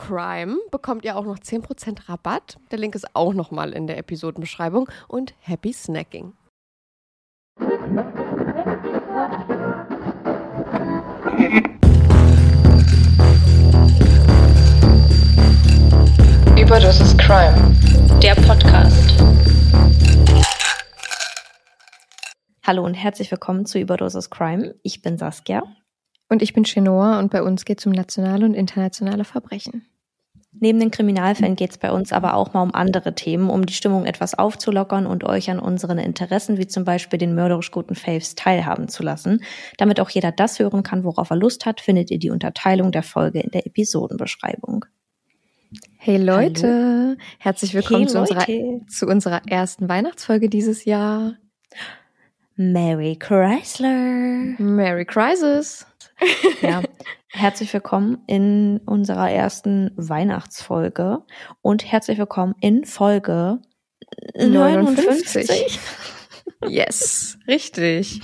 CRIME bekommt ihr auch noch 10% Rabatt. Der Link ist auch nochmal in der Episodenbeschreibung. Und happy snacking. Überdosis Crime. Der Podcast. Hallo und herzlich willkommen zu Überdosis Crime. Ich bin Saskia. Und ich bin Chenoa und bei uns geht es um nationale und internationale Verbrechen. Neben den Kriminalfällen geht es bei uns aber auch mal um andere Themen, um die Stimmung etwas aufzulockern und euch an unseren Interessen, wie zum Beispiel den mörderisch guten Faves, teilhaben zu lassen. Damit auch jeder das hören kann, worauf er Lust hat, findet ihr die Unterteilung der Folge in der Episodenbeschreibung. Hey Leute, herzlich willkommen Hey zu, unserer, zu unserer ersten Weihnachtsfolge dieses Jahr. Mary Chrysler. Merry Crisis. Ja, herzlich willkommen in unserer ersten Weihnachtsfolge und herzlich willkommen in Folge 59. Yes, richtig.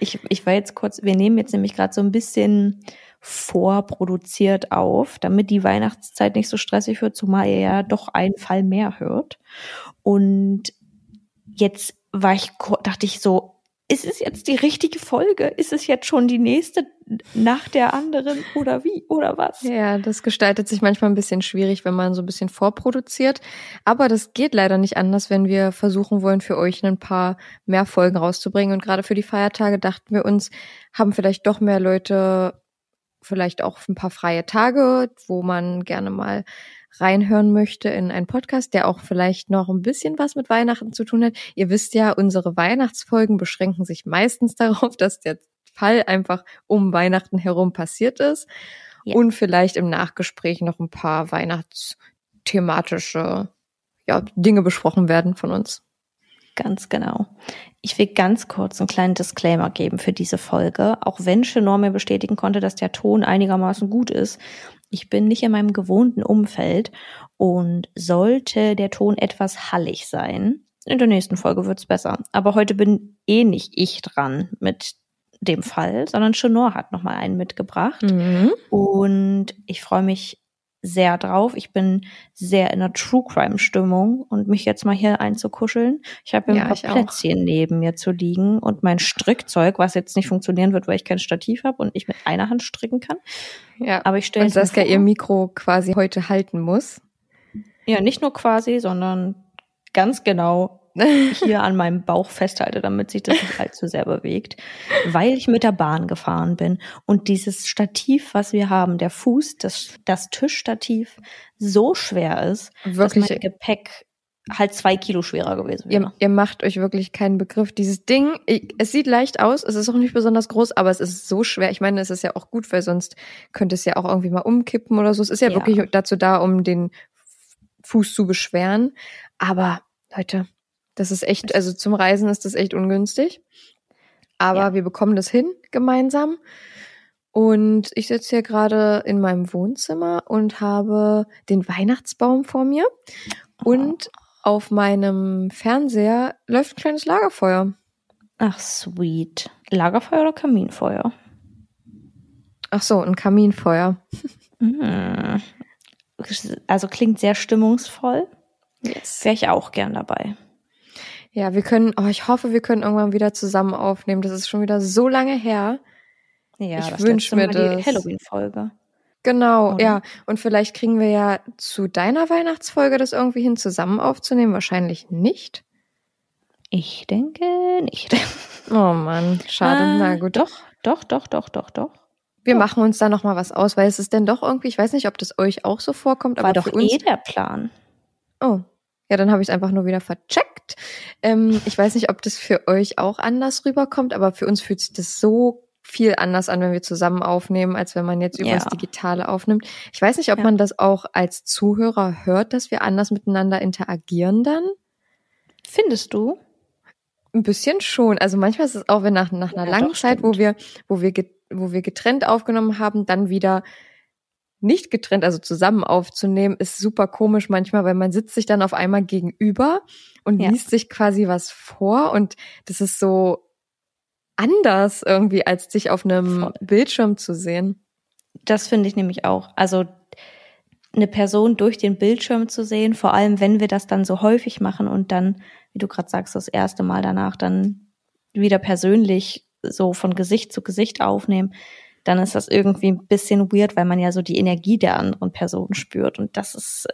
Ich, ich war jetzt kurz, wir nehmen jetzt nämlich gerade so ein bisschen vorproduziert auf, damit die Weihnachtszeit nicht so stressig wird, zumal ihr ja doch einen Fall mehr hört. Und jetzt war ich, dachte ich so, ist es jetzt die richtige Folge? Ist es jetzt schon die nächste nach der anderen oder wie oder was? Ja, das gestaltet sich manchmal ein bisschen schwierig, wenn man so ein bisschen vorproduziert. Aber das geht leider nicht anders, wenn wir versuchen wollen, für euch ein paar mehr Folgen rauszubringen. Und gerade für die Feiertage dachten wir uns, haben vielleicht doch mehr Leute vielleicht auch ein paar freie Tage, wo man gerne mal reinhören möchte in einen Podcast, der auch vielleicht noch ein bisschen was mit Weihnachten zu tun hat. Ihr wisst ja, unsere Weihnachtsfolgen beschränken sich meistens darauf, dass der Fall einfach um Weihnachten herum passiert ist ja. und vielleicht im Nachgespräch noch ein paar weihnachtsthematische ja, Dinge besprochen werden von uns. Ganz genau. Ich will ganz kurz einen kleinen Disclaimer geben für diese Folge. Auch wenn Chenor mir bestätigen konnte, dass der Ton einigermaßen gut ist, ich bin nicht in meinem gewohnten Umfeld und sollte der Ton etwas hallig sein, in der nächsten Folge wird's besser. Aber heute bin eh nicht ich dran mit dem Fall, sondern Chenor hat nochmal einen mitgebracht. Mhm. Und ich freue mich sehr drauf. Ich bin sehr in einer True Crime Stimmung und mich jetzt mal hier einzukuscheln. Ich habe ja, ein paar Plätzchen auch. neben mir zu liegen und mein Strickzeug, was jetzt nicht funktionieren wird, weil ich kein Stativ habe und ich mit einer Hand stricken kann. Ja. Aber ich stelle Und Saskia ihr Mikro quasi heute halten muss. Ja, nicht nur quasi, sondern ganz genau hier an meinem Bauch festhalte, damit sich das nicht allzu sehr bewegt, weil ich mit der Bahn gefahren bin und dieses Stativ, was wir haben, der Fuß, das, das Tischstativ so schwer ist, wirklich dass mein Gepäck halt zwei Kilo schwerer gewesen wäre. Ihr, ihr macht euch wirklich keinen Begriff. Dieses Ding, ich, es sieht leicht aus, es ist auch nicht besonders groß, aber es ist so schwer. Ich meine, es ist ja auch gut, weil sonst könnte es ja auch irgendwie mal umkippen oder so. Es ist ja, ja. wirklich dazu da, um den Fuß zu beschweren. Aber Leute, das ist echt, also zum Reisen ist das echt ungünstig. Aber ja. wir bekommen das hin gemeinsam. Und ich sitze hier gerade in meinem Wohnzimmer und habe den Weihnachtsbaum vor mir. Und auf meinem Fernseher läuft ein kleines Lagerfeuer. Ach, sweet. Lagerfeuer oder Kaminfeuer? Ach so, ein Kaminfeuer. Mhm. Also klingt sehr stimmungsvoll. Yes. Wäre ich auch gern dabei. Ja, wir können, oh, ich hoffe, wir können irgendwann wieder zusammen aufnehmen. Das ist schon wieder so lange her. Ja, ich wünsche mir das. Die Halloween-Folge. Genau, Oder? ja. Und vielleicht kriegen wir ja zu deiner Weihnachtsfolge das irgendwie hin, zusammen aufzunehmen. Wahrscheinlich nicht. Ich denke nicht. Oh Mann, schade. Ah, Na gut. Doch, doch, doch, doch, doch, doch. Wir doch. machen uns da noch mal was aus, weil es ist denn doch irgendwie, ich weiß nicht, ob das euch auch so vorkommt, War aber doch für uns, eh der Plan. Oh, ja, dann habe ich es einfach nur wieder vercheckt. Ähm, ich weiß nicht, ob das für euch auch anders rüberkommt, aber für uns fühlt sich das so viel anders an, wenn wir zusammen aufnehmen, als wenn man jetzt über das Digitale aufnimmt. Ich weiß nicht, ob ja. man das auch als Zuhörer hört, dass wir anders miteinander interagieren dann. Findest du? Ein bisschen schon. Also manchmal ist es auch, wenn nach, nach einer ja, langen Zeit, wo wir, wo wir, wo wir getrennt aufgenommen haben, dann wieder nicht getrennt, also zusammen aufzunehmen, ist super komisch manchmal, weil man sitzt sich dann auf einmal gegenüber und ja. liest sich quasi was vor und das ist so anders irgendwie, als dich auf einem Voll. Bildschirm zu sehen. Das finde ich nämlich auch. Also eine Person durch den Bildschirm zu sehen, vor allem wenn wir das dann so häufig machen und dann, wie du gerade sagst, das erste Mal danach dann wieder persönlich so von Gesicht zu Gesicht aufnehmen, dann ist das irgendwie ein bisschen weird, weil man ja so die Energie der anderen Person spürt. Und das ist,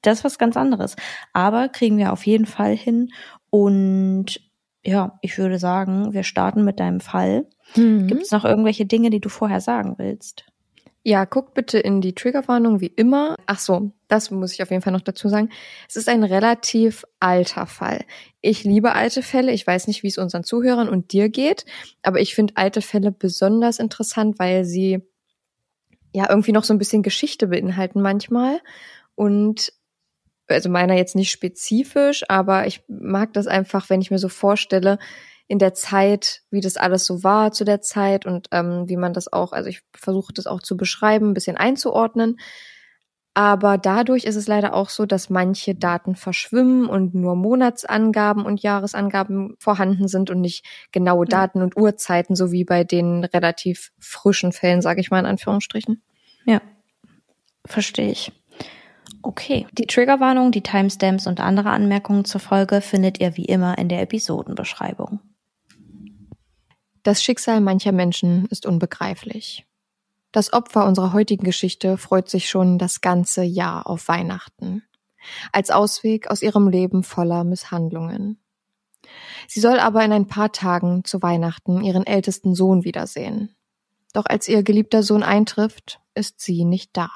das ist was ganz anderes. Aber kriegen wir auf jeden Fall hin. Und ja, ich würde sagen, wir starten mit deinem Fall. Mhm. Gibt es noch irgendwelche Dinge, die du vorher sagen willst? Ja, guckt bitte in die Triggerwarnung wie immer. Ach so, das muss ich auf jeden Fall noch dazu sagen. Es ist ein relativ alter Fall. Ich liebe alte Fälle. Ich weiß nicht, wie es unseren Zuhörern und dir geht, aber ich finde alte Fälle besonders interessant, weil sie ja irgendwie noch so ein bisschen Geschichte beinhalten manchmal und also meiner jetzt nicht spezifisch, aber ich mag das einfach, wenn ich mir so vorstelle, in der Zeit, wie das alles so war zu der Zeit und ähm, wie man das auch, also ich versuche das auch zu beschreiben, ein bisschen einzuordnen. Aber dadurch ist es leider auch so, dass manche Daten verschwimmen und nur Monatsangaben und Jahresangaben vorhanden sind und nicht genaue Daten und Uhrzeiten, so wie bei den relativ frischen Fällen, sage ich mal in Anführungsstrichen. Ja, verstehe ich. Okay, die Triggerwarnung, die Timestamps und andere Anmerkungen zur Folge findet ihr wie immer in der Episodenbeschreibung. Das Schicksal mancher Menschen ist unbegreiflich. Das Opfer unserer heutigen Geschichte freut sich schon das ganze Jahr auf Weihnachten. Als Ausweg aus ihrem Leben voller Misshandlungen. Sie soll aber in ein paar Tagen zu Weihnachten ihren ältesten Sohn wiedersehen. Doch als ihr geliebter Sohn eintrifft, ist sie nicht da.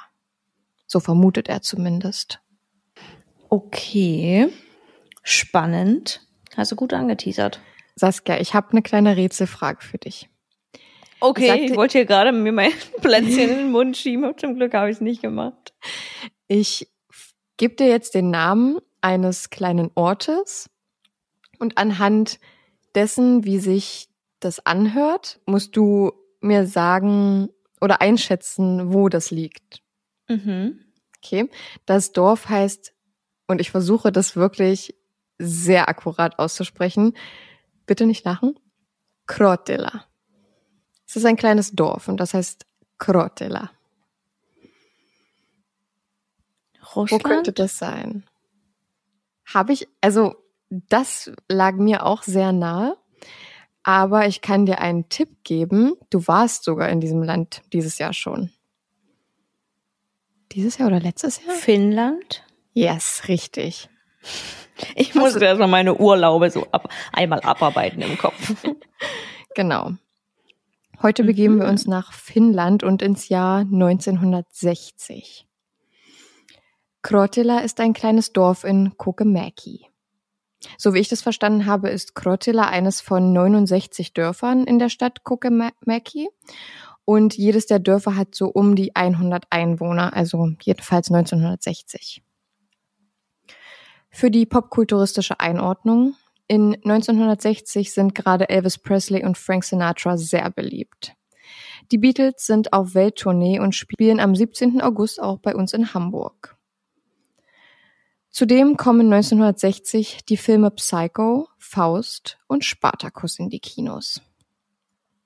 So vermutet er zumindest. Okay, spannend. Also gut angeteasert. Saskia, ich habe eine kleine Rätselfrage für dich. Okay, Sagte, ich wollte hier gerade mir mein Plätzchen in den Mund schieben. Zum Glück habe ich es nicht gemacht. Ich gebe dir jetzt den Namen eines kleinen Ortes und anhand dessen, wie sich das anhört, musst du mir sagen oder einschätzen, wo das liegt. Mhm. Okay. Das Dorf heißt, und ich versuche das wirklich sehr akkurat auszusprechen, bitte nicht lachen, Krotela. Es ist ein kleines Dorf und das heißt Krotela. Russland? Wo könnte das sein? Habe ich, also das lag mir auch sehr nahe, aber ich kann dir einen Tipp geben. Du warst sogar in diesem Land dieses Jahr schon. Dieses Jahr oder letztes Jahr? Finnland? Yes, richtig. Ich musste erstmal meine Urlaube so ab, einmal abarbeiten im Kopf. genau. Heute begeben wir mhm. uns nach Finnland und ins Jahr 1960. Krotila ist ein kleines Dorf in Kokemäki. So wie ich das verstanden habe, ist Krotila eines von 69 Dörfern in der Stadt Kokemäki und jedes der Dörfer hat so um die 100 Einwohner, also jedenfalls 1960. Für die popkulturistische Einordnung in 1960 sind gerade Elvis Presley und Frank Sinatra sehr beliebt. Die Beatles sind auf Welttournee und spielen am 17. August auch bei uns in Hamburg. Zudem kommen 1960 die Filme Psycho, Faust und Spartacus in die Kinos.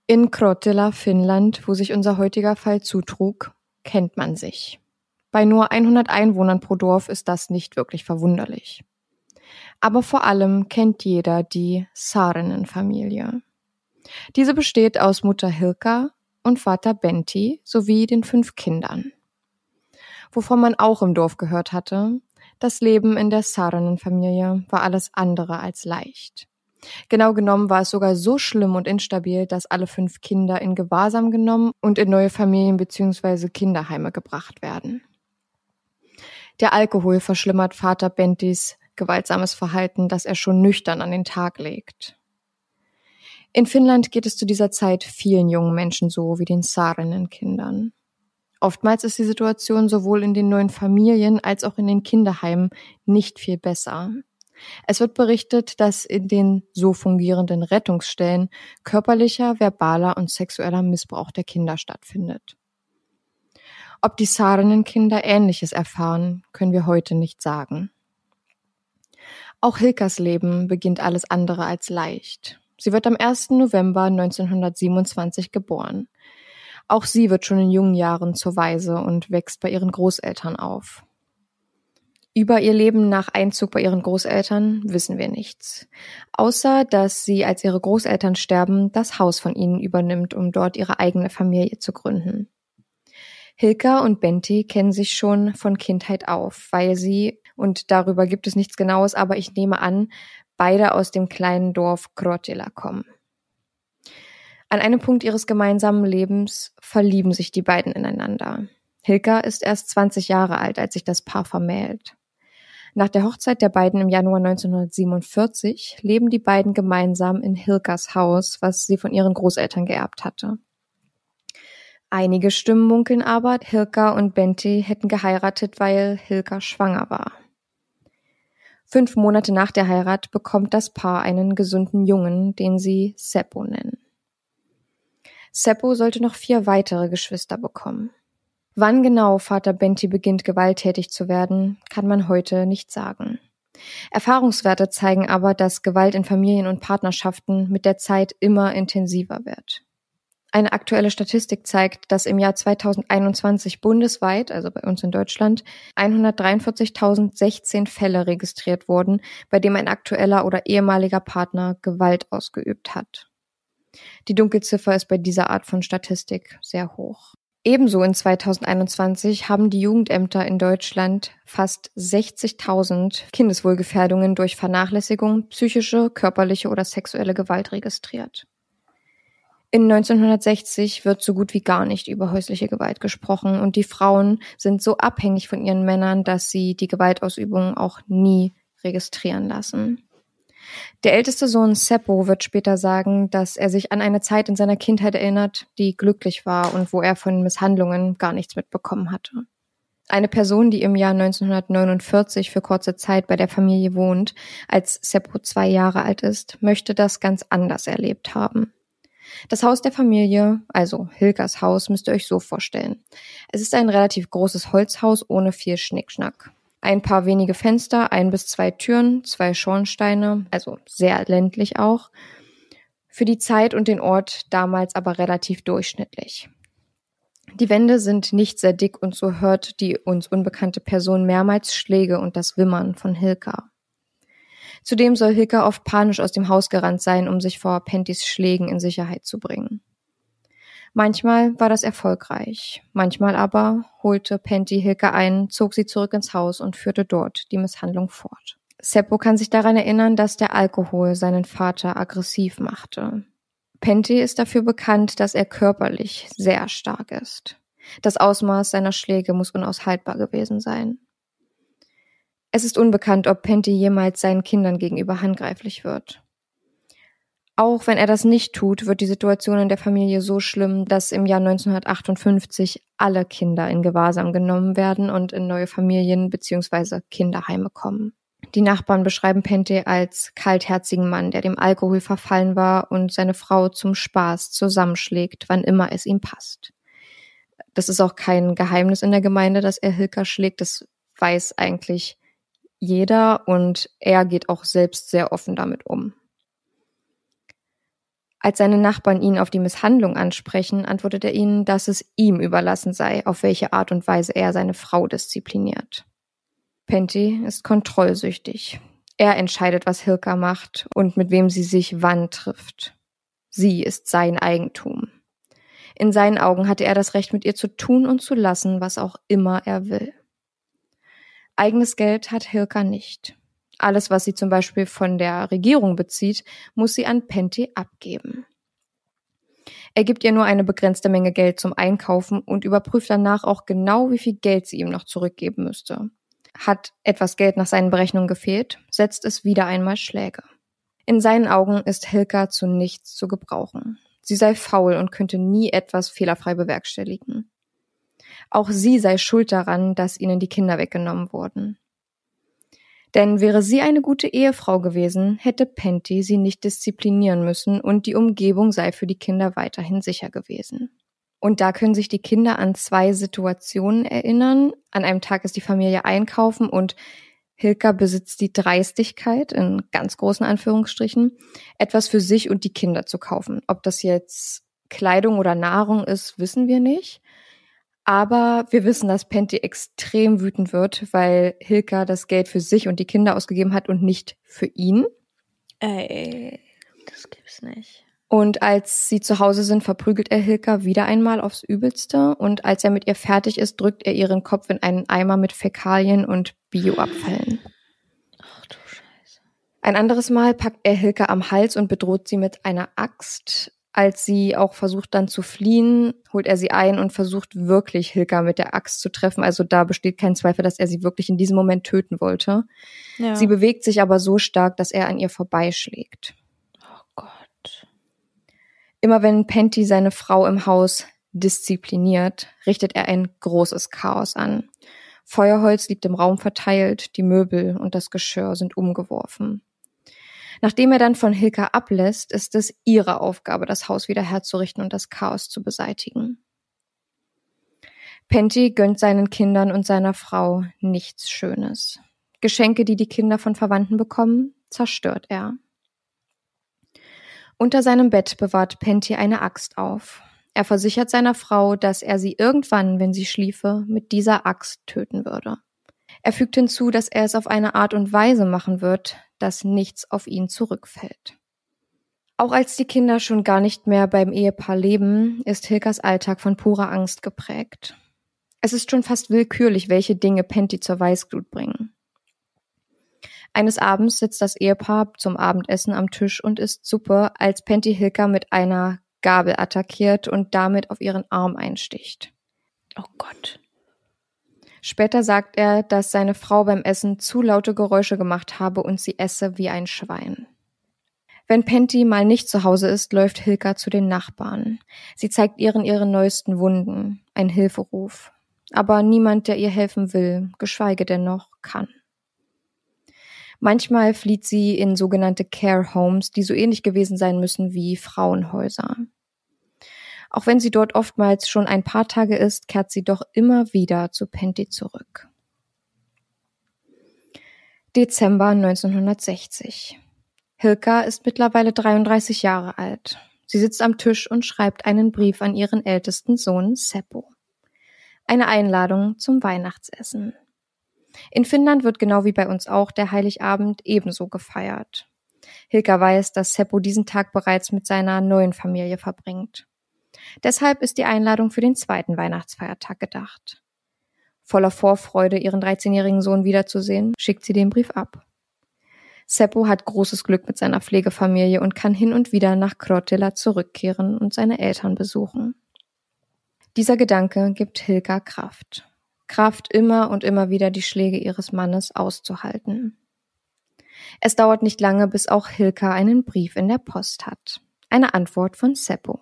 In Krotila, Finnland, wo sich unser heutiger Fall zutrug, kennt man sich. Bei nur 100 Einwohnern pro Dorf ist das nicht wirklich verwunderlich. Aber vor allem kennt jeder die Saarinen-Familie. Diese besteht aus Mutter Hilka und Vater Benti sowie den fünf Kindern. Wovon man auch im Dorf gehört hatte, das Leben in der Saarinen-Familie war alles andere als leicht. Genau genommen war es sogar so schlimm und instabil, dass alle fünf Kinder in Gewahrsam genommen und in neue Familien bzw. Kinderheime gebracht werden. Der Alkohol verschlimmert Vater Bentis gewaltsames Verhalten, das er schon nüchtern an den Tag legt. In Finnland geht es zu dieser Zeit vielen jungen Menschen so wie den Saarinnen-Kindern. Oftmals ist die Situation sowohl in den neuen Familien als auch in den Kinderheimen nicht viel besser. Es wird berichtet, dass in den so fungierenden Rettungsstellen körperlicher, verbaler und sexueller Missbrauch der Kinder stattfindet. Ob die Saarinnen-Kinder Ähnliches erfahren, können wir heute nicht sagen. Auch Hilkas Leben beginnt alles andere als leicht. Sie wird am 1. November 1927 geboren. Auch sie wird schon in jungen Jahren zur Waise und wächst bei ihren Großeltern auf. Über ihr Leben nach Einzug bei ihren Großeltern wissen wir nichts. Außer, dass sie, als ihre Großeltern sterben, das Haus von ihnen übernimmt, um dort ihre eigene Familie zu gründen. Hilka und Benti kennen sich schon von Kindheit auf, weil sie und darüber gibt es nichts Genaues, aber ich nehme an, beide aus dem kleinen Dorf Krotila kommen. An einem Punkt ihres gemeinsamen Lebens verlieben sich die beiden ineinander. Hilka ist erst 20 Jahre alt, als sich das Paar vermählt. Nach der Hochzeit der beiden im Januar 1947 leben die beiden gemeinsam in Hilkas Haus, was sie von ihren Großeltern geerbt hatte. Einige Stimmen munkeln aber, Hilka und Benti hätten geheiratet, weil Hilka schwanger war. Fünf Monate nach der Heirat bekommt das Paar einen gesunden Jungen, den sie Seppo nennen. Seppo sollte noch vier weitere Geschwister bekommen. Wann genau Vater Benti beginnt gewalttätig zu werden, kann man heute nicht sagen. Erfahrungswerte zeigen aber, dass Gewalt in Familien und Partnerschaften mit der Zeit immer intensiver wird. Eine aktuelle Statistik zeigt, dass im Jahr 2021 bundesweit, also bei uns in Deutschland, 143.016 Fälle registriert wurden, bei dem ein aktueller oder ehemaliger Partner Gewalt ausgeübt hat. Die Dunkelziffer ist bei dieser Art von Statistik sehr hoch. Ebenso in 2021 haben die Jugendämter in Deutschland fast 60.000 Kindeswohlgefährdungen durch Vernachlässigung, psychische, körperliche oder sexuelle Gewalt registriert. In 1960 wird so gut wie gar nicht über häusliche Gewalt gesprochen und die Frauen sind so abhängig von ihren Männern, dass sie die Gewaltausübung auch nie registrieren lassen. Der älteste Sohn Seppo wird später sagen, dass er sich an eine Zeit in seiner Kindheit erinnert, die glücklich war und wo er von Misshandlungen gar nichts mitbekommen hatte. Eine Person, die im Jahr 1949 für kurze Zeit bei der Familie wohnt, als Seppo zwei Jahre alt ist, möchte das ganz anders erlebt haben. Das Haus der Familie, also Hilkers Haus, müsst ihr euch so vorstellen. Es ist ein relativ großes Holzhaus ohne viel Schnickschnack. Ein paar wenige Fenster, ein bis zwei Türen, zwei Schornsteine, also sehr ländlich auch. Für die Zeit und den Ort damals aber relativ durchschnittlich. Die Wände sind nicht sehr dick und so hört die uns unbekannte Person mehrmals Schläge und das Wimmern von Hilka. Zudem soll Hilka oft panisch aus dem Haus gerannt sein, um sich vor Pentys Schlägen in Sicherheit zu bringen. Manchmal war das erfolgreich, manchmal aber holte Penty Hilke ein, zog sie zurück ins Haus und führte dort die Misshandlung fort. Seppo kann sich daran erinnern, dass der Alkohol seinen Vater aggressiv machte. Penty ist dafür bekannt, dass er körperlich sehr stark ist. Das Ausmaß seiner Schläge muss unaushaltbar gewesen sein. Es ist unbekannt, ob Penty jemals seinen Kindern gegenüber handgreiflich wird. Auch wenn er das nicht tut, wird die Situation in der Familie so schlimm, dass im Jahr 1958 alle Kinder in Gewahrsam genommen werden und in neue Familien bzw. Kinderheime kommen. Die Nachbarn beschreiben Pente als kaltherzigen Mann, der dem Alkohol verfallen war und seine Frau zum Spaß zusammenschlägt, wann immer es ihm passt. Das ist auch kein Geheimnis in der Gemeinde, dass er Hilker schlägt. Das weiß eigentlich jeder und er geht auch selbst sehr offen damit um. Als seine Nachbarn ihn auf die Misshandlung ansprechen, antwortet er ihnen, dass es ihm überlassen sei, auf welche Art und Weise er seine Frau diszipliniert. Penty ist kontrollsüchtig. Er entscheidet, was Hilka macht und mit wem sie sich wann trifft. Sie ist sein Eigentum. In seinen Augen hatte er das Recht, mit ihr zu tun und zu lassen, was auch immer er will. Eigenes Geld hat Hilka nicht. Alles, was sie zum Beispiel von der Regierung bezieht, muss sie an Penty abgeben. Er gibt ihr nur eine begrenzte Menge Geld zum Einkaufen und überprüft danach auch genau, wie viel Geld sie ihm noch zurückgeben müsste. Hat etwas Geld nach seinen Berechnungen gefehlt, setzt es wieder einmal Schläge. In seinen Augen ist Hilka zu nichts zu gebrauchen. Sie sei faul und könnte nie etwas fehlerfrei bewerkstelligen. Auch sie sei schuld daran, dass ihnen die Kinder weggenommen wurden. Denn wäre sie eine gute Ehefrau gewesen, hätte Penty sie nicht disziplinieren müssen und die Umgebung sei für die Kinder weiterhin sicher gewesen. Und da können sich die Kinder an zwei Situationen erinnern. An einem Tag ist die Familie einkaufen und Hilka besitzt die Dreistigkeit, in ganz großen Anführungsstrichen, etwas für sich und die Kinder zu kaufen. Ob das jetzt Kleidung oder Nahrung ist, wissen wir nicht. Aber wir wissen, dass Penty extrem wütend wird, weil Hilka das Geld für sich und die Kinder ausgegeben hat und nicht für ihn. Ey, das gibt's nicht. Und als sie zu Hause sind, verprügelt er Hilka wieder einmal aufs Übelste. Und als er mit ihr fertig ist, drückt er ihren Kopf in einen Eimer mit Fäkalien und Bioabfällen. Ach du Scheiße. Ein anderes Mal packt er Hilka am Hals und bedroht sie mit einer Axt. Als sie auch versucht dann zu fliehen, holt er sie ein und versucht wirklich Hilka mit der Axt zu treffen. Also da besteht kein Zweifel, dass er sie wirklich in diesem Moment töten wollte. Ja. Sie bewegt sich aber so stark, dass er an ihr vorbeischlägt. Oh Gott. Immer wenn Penty seine Frau im Haus diszipliniert, richtet er ein großes Chaos an. Feuerholz liegt im Raum verteilt, die Möbel und das Geschirr sind umgeworfen. Nachdem er dann von Hilka ablässt, ist es ihre Aufgabe, das Haus wieder herzurichten und das Chaos zu beseitigen. Penty gönnt seinen Kindern und seiner Frau nichts Schönes. Geschenke, die die Kinder von Verwandten bekommen, zerstört er. Unter seinem Bett bewahrt Penty eine Axt auf. Er versichert seiner Frau, dass er sie irgendwann, wenn sie schliefe, mit dieser Axt töten würde. Er fügt hinzu, dass er es auf eine Art und Weise machen wird, dass nichts auf ihn zurückfällt. Auch als die Kinder schon gar nicht mehr beim Ehepaar leben, ist Hilkas Alltag von purer Angst geprägt. Es ist schon fast willkürlich, welche Dinge Penty zur Weißglut bringen. Eines Abends sitzt das Ehepaar zum Abendessen am Tisch und isst Suppe, als Penty Hilka mit einer Gabel attackiert und damit auf ihren Arm einsticht. Oh Gott. Später sagt er, dass seine Frau beim Essen zu laute Geräusche gemacht habe und sie esse wie ein Schwein. Wenn Penty mal nicht zu Hause ist, läuft Hilka zu den Nachbarn. Sie zeigt ihren ihre neuesten Wunden, ein Hilferuf. Aber niemand, der ihr helfen will, geschweige denn noch kann. Manchmal flieht sie in sogenannte Care Homes, die so ähnlich gewesen sein müssen wie Frauenhäuser. Auch wenn sie dort oftmals schon ein paar Tage ist, kehrt sie doch immer wieder zu Penty zurück. Dezember 1960. Hilka ist mittlerweile 33 Jahre alt. Sie sitzt am Tisch und schreibt einen Brief an ihren ältesten Sohn Seppo. Eine Einladung zum Weihnachtsessen. In Finnland wird genau wie bei uns auch der Heiligabend ebenso gefeiert. Hilka weiß, dass Seppo diesen Tag bereits mit seiner neuen Familie verbringt. Deshalb ist die Einladung für den zweiten Weihnachtsfeiertag gedacht. Voller Vorfreude, ihren 13-jährigen Sohn wiederzusehen, schickt sie den Brief ab. Seppo hat großes Glück mit seiner Pflegefamilie und kann hin und wieder nach Krotila zurückkehren und seine Eltern besuchen. Dieser Gedanke gibt Hilka Kraft. Kraft, immer und immer wieder die Schläge ihres Mannes auszuhalten. Es dauert nicht lange, bis auch Hilka einen Brief in der Post hat. Eine Antwort von Seppo.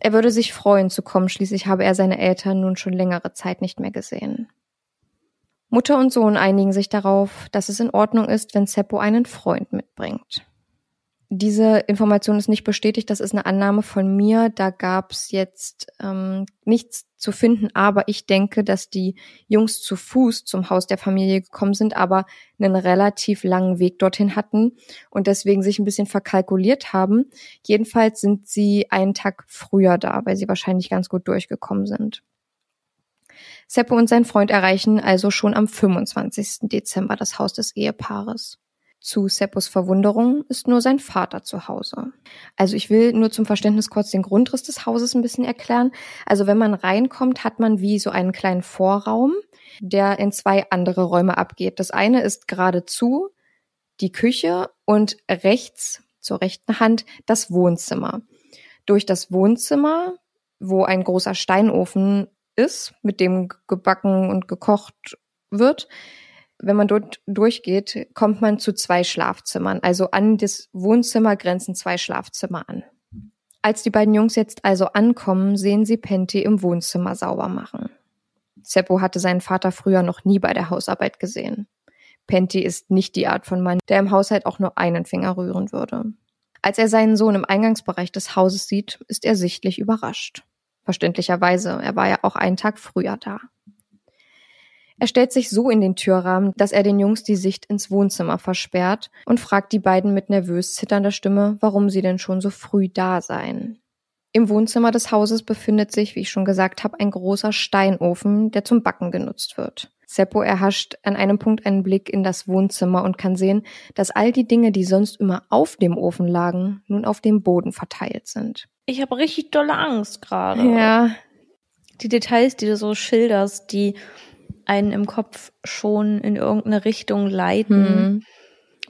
Er würde sich freuen zu kommen, schließlich habe er seine Eltern nun schon längere Zeit nicht mehr gesehen. Mutter und Sohn einigen sich darauf, dass es in Ordnung ist, wenn Seppo einen Freund mitbringt. Diese Information ist nicht bestätigt, das ist eine Annahme von mir. Da gab es jetzt ähm, nichts zu finden, aber ich denke, dass die Jungs zu Fuß zum Haus der Familie gekommen sind, aber einen relativ langen Weg dorthin hatten und deswegen sich ein bisschen verkalkuliert haben. Jedenfalls sind sie einen Tag früher da, weil sie wahrscheinlich ganz gut durchgekommen sind. Seppo und sein Freund erreichen also schon am 25. Dezember das Haus des Ehepaares. Zu Seppos Verwunderung ist nur sein Vater zu Hause. Also ich will nur zum Verständnis kurz den Grundriss des Hauses ein bisschen erklären. Also wenn man reinkommt, hat man wie so einen kleinen Vorraum, der in zwei andere Räume abgeht. Das eine ist geradezu die Küche und rechts zur rechten Hand das Wohnzimmer. Durch das Wohnzimmer, wo ein großer Steinofen ist, mit dem gebacken und gekocht wird, wenn man dort durchgeht, kommt man zu zwei Schlafzimmern. Also an das Wohnzimmer grenzen zwei Schlafzimmer an. Als die beiden Jungs jetzt also ankommen, sehen sie Penty im Wohnzimmer sauber machen. Seppo hatte seinen Vater früher noch nie bei der Hausarbeit gesehen. Penty ist nicht die Art von Mann, der im Haushalt auch nur einen Finger rühren würde. Als er seinen Sohn im Eingangsbereich des Hauses sieht, ist er sichtlich überrascht. Verständlicherweise, er war ja auch einen Tag früher da. Er stellt sich so in den Türrahmen, dass er den Jungs die Sicht ins Wohnzimmer versperrt und fragt die beiden mit nervös zitternder Stimme, warum sie denn schon so früh da seien. Im Wohnzimmer des Hauses befindet sich, wie ich schon gesagt habe, ein großer Steinofen, der zum Backen genutzt wird. Seppo erhascht an einem Punkt einen Blick in das Wohnzimmer und kann sehen, dass all die Dinge, die sonst immer auf dem Ofen lagen, nun auf dem Boden verteilt sind. Ich habe richtig dolle Angst gerade. Ja. Die Details, die du so schilderst, die einen im Kopf schon in irgendeine Richtung leiten, hm.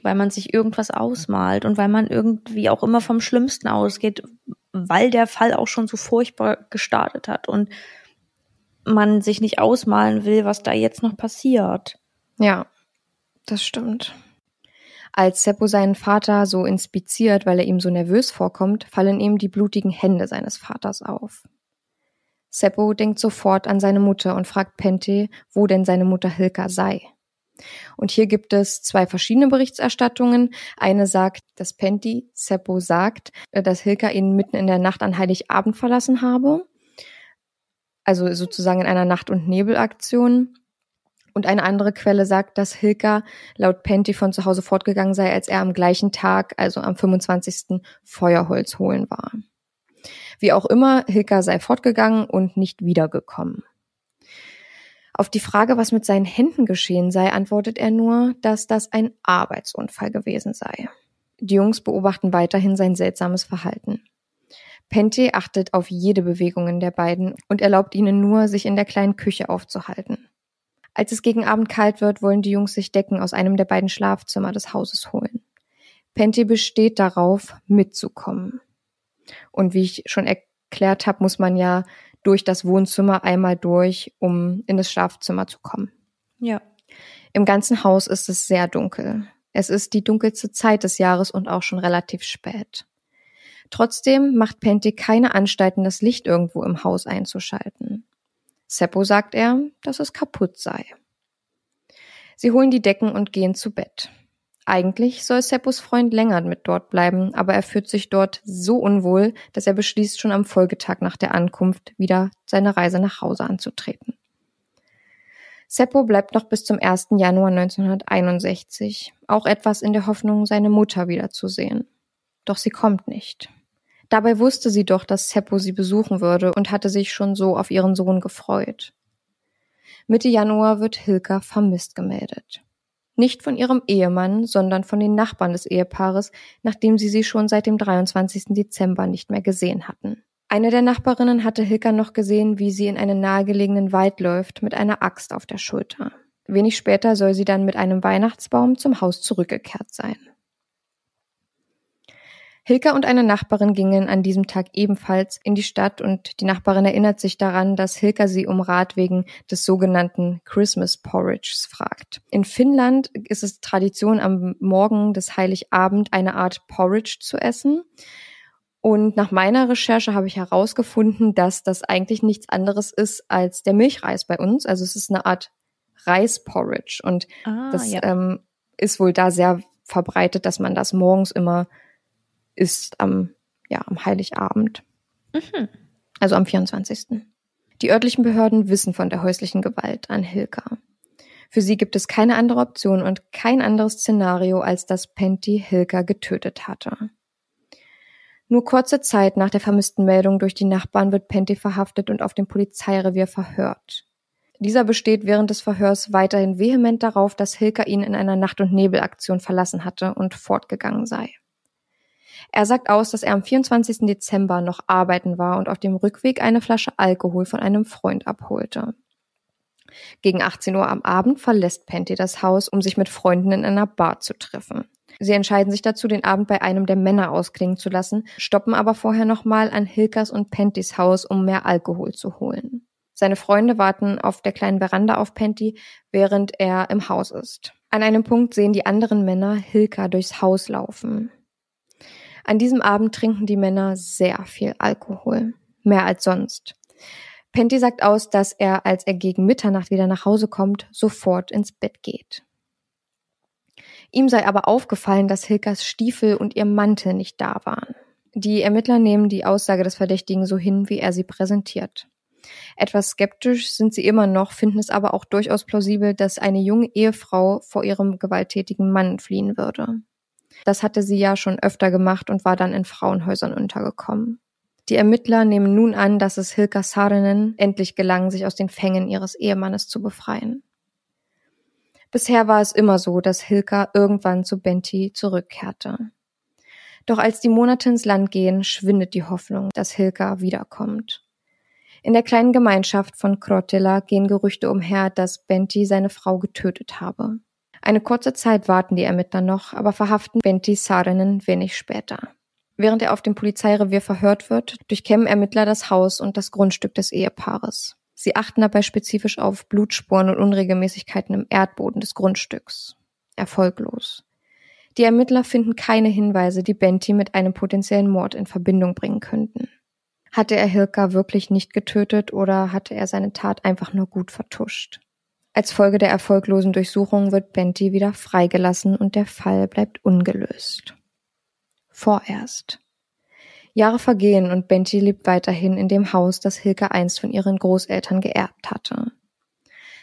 weil man sich irgendwas ausmalt und weil man irgendwie auch immer vom Schlimmsten ausgeht, weil der Fall auch schon so furchtbar gestartet hat und man sich nicht ausmalen will, was da jetzt noch passiert. Ja, das stimmt. Als Seppo seinen Vater so inspiziert, weil er ihm so nervös vorkommt, fallen ihm die blutigen Hände seines Vaters auf. Seppo denkt sofort an seine Mutter und fragt Pente, wo denn seine Mutter Hilka sei. Und hier gibt es zwei verschiedene Berichterstattungen. Eine sagt, dass Penti Seppo sagt, äh, dass Hilka ihn mitten in der Nacht an Heiligabend verlassen habe. Also sozusagen in einer Nacht- und Nebelaktion. Und eine andere Quelle sagt, dass Hilka laut Penti von zu Hause fortgegangen sei, als er am gleichen Tag, also am 25. Feuerholz holen war. Wie auch immer, Hilka sei fortgegangen und nicht wiedergekommen. Auf die Frage, was mit seinen Händen geschehen sei, antwortet er nur, dass das ein Arbeitsunfall gewesen sei. Die Jungs beobachten weiterhin sein seltsames Verhalten. Penty achtet auf jede Bewegung der beiden und erlaubt ihnen nur, sich in der kleinen Küche aufzuhalten. Als es gegen Abend kalt wird, wollen die Jungs sich Decken aus einem der beiden Schlafzimmer des Hauses holen. Penty besteht darauf, mitzukommen. Und wie ich schon erklärt habe, muss man ja durch das Wohnzimmer einmal durch, um in das Schlafzimmer zu kommen. Ja. Im ganzen Haus ist es sehr dunkel. Es ist die dunkelste Zeit des Jahres und auch schon relativ spät. Trotzdem macht Penty keine Anstalten, das Licht irgendwo im Haus einzuschalten. Seppo sagt er, dass es kaputt sei. Sie holen die Decken und gehen zu Bett. Eigentlich soll Seppos Freund länger mit dort bleiben, aber er fühlt sich dort so unwohl, dass er beschließt, schon am Folgetag nach der Ankunft wieder seine Reise nach Hause anzutreten. Seppo bleibt noch bis zum 1. Januar 1961, auch etwas in der Hoffnung, seine Mutter wiederzusehen. Doch sie kommt nicht. Dabei wusste sie doch, dass Seppo sie besuchen würde und hatte sich schon so auf ihren Sohn gefreut. Mitte Januar wird Hilka vermisst gemeldet. Nicht von ihrem Ehemann, sondern von den Nachbarn des Ehepaares, nachdem sie sie schon seit dem 23. Dezember nicht mehr gesehen hatten. Eine der Nachbarinnen hatte Hilka noch gesehen, wie sie in einen nahegelegenen Wald läuft, mit einer Axt auf der Schulter. Wenig später soll sie dann mit einem Weihnachtsbaum zum Haus zurückgekehrt sein. Hilka und eine Nachbarin gingen an diesem Tag ebenfalls in die Stadt und die Nachbarin erinnert sich daran, dass Hilka sie um Rat wegen des sogenannten Christmas Porridges fragt. In Finnland ist es Tradition, am Morgen des Heiligabend eine Art Porridge zu essen. Und nach meiner Recherche habe ich herausgefunden, dass das eigentlich nichts anderes ist als der Milchreis bei uns. Also es ist eine Art Reisporridge und ah, das ja. ähm, ist wohl da sehr verbreitet, dass man das morgens immer ist am, ja, am Heiligabend. Mhm. Also am 24. Die örtlichen Behörden wissen von der häuslichen Gewalt an Hilka. Für sie gibt es keine andere Option und kein anderes Szenario, als dass Penty Hilka getötet hatte. Nur kurze Zeit nach der vermissten Meldung durch die Nachbarn wird Penty verhaftet und auf dem Polizeirevier verhört. Dieser besteht während des Verhörs weiterhin vehement darauf, dass Hilka ihn in einer Nacht- und Nebelaktion verlassen hatte und fortgegangen sei. Er sagt aus, dass er am 24. Dezember noch arbeiten war und auf dem Rückweg eine Flasche Alkohol von einem Freund abholte. Gegen 18 Uhr am Abend verlässt Penty das Haus, um sich mit Freunden in einer Bar zu treffen. Sie entscheiden sich dazu, den Abend bei einem der Männer ausklingen zu lassen, stoppen aber vorher nochmal an Hilkers und Pentys Haus, um mehr Alkohol zu holen. Seine Freunde warten auf der kleinen Veranda auf Penty, während er im Haus ist. An einem Punkt sehen die anderen Männer Hilka durchs Haus laufen. An diesem Abend trinken die Männer sehr viel Alkohol. Mehr als sonst. Penty sagt aus, dass er, als er gegen Mitternacht wieder nach Hause kommt, sofort ins Bett geht. Ihm sei aber aufgefallen, dass Hilkas Stiefel und ihr Mantel nicht da waren. Die Ermittler nehmen die Aussage des Verdächtigen so hin, wie er sie präsentiert. Etwas skeptisch sind sie immer noch, finden es aber auch durchaus plausibel, dass eine junge Ehefrau vor ihrem gewalttätigen Mann fliehen würde. Das hatte sie ja schon öfter gemacht und war dann in Frauenhäusern untergekommen. Die Ermittler nehmen nun an, dass es Hilka Saarinen endlich gelang, sich aus den Fängen ihres Ehemannes zu befreien. Bisher war es immer so, dass Hilka irgendwann zu Benti zurückkehrte. Doch als die Monate ins Land gehen, schwindet die Hoffnung, dass Hilka wiederkommt. In der kleinen Gemeinschaft von Krotila gehen Gerüchte umher, dass Benti seine Frau getötet habe. Eine kurze Zeit warten die Ermittler noch, aber verhaften Benti Saarinen wenig später. Während er auf dem Polizeirevier verhört wird, durchkämmen Ermittler das Haus und das Grundstück des Ehepaares. Sie achten dabei spezifisch auf Blutspuren und Unregelmäßigkeiten im Erdboden des Grundstücks. Erfolglos. Die Ermittler finden keine Hinweise, die Benti mit einem potenziellen Mord in Verbindung bringen könnten. Hatte er Hilka wirklich nicht getötet oder hatte er seine Tat einfach nur gut vertuscht? Als Folge der erfolglosen Durchsuchung wird Benty wieder freigelassen und der Fall bleibt ungelöst. Vorerst. Jahre vergehen und Benty lebt weiterhin in dem Haus, das Hilke einst von ihren Großeltern geerbt hatte.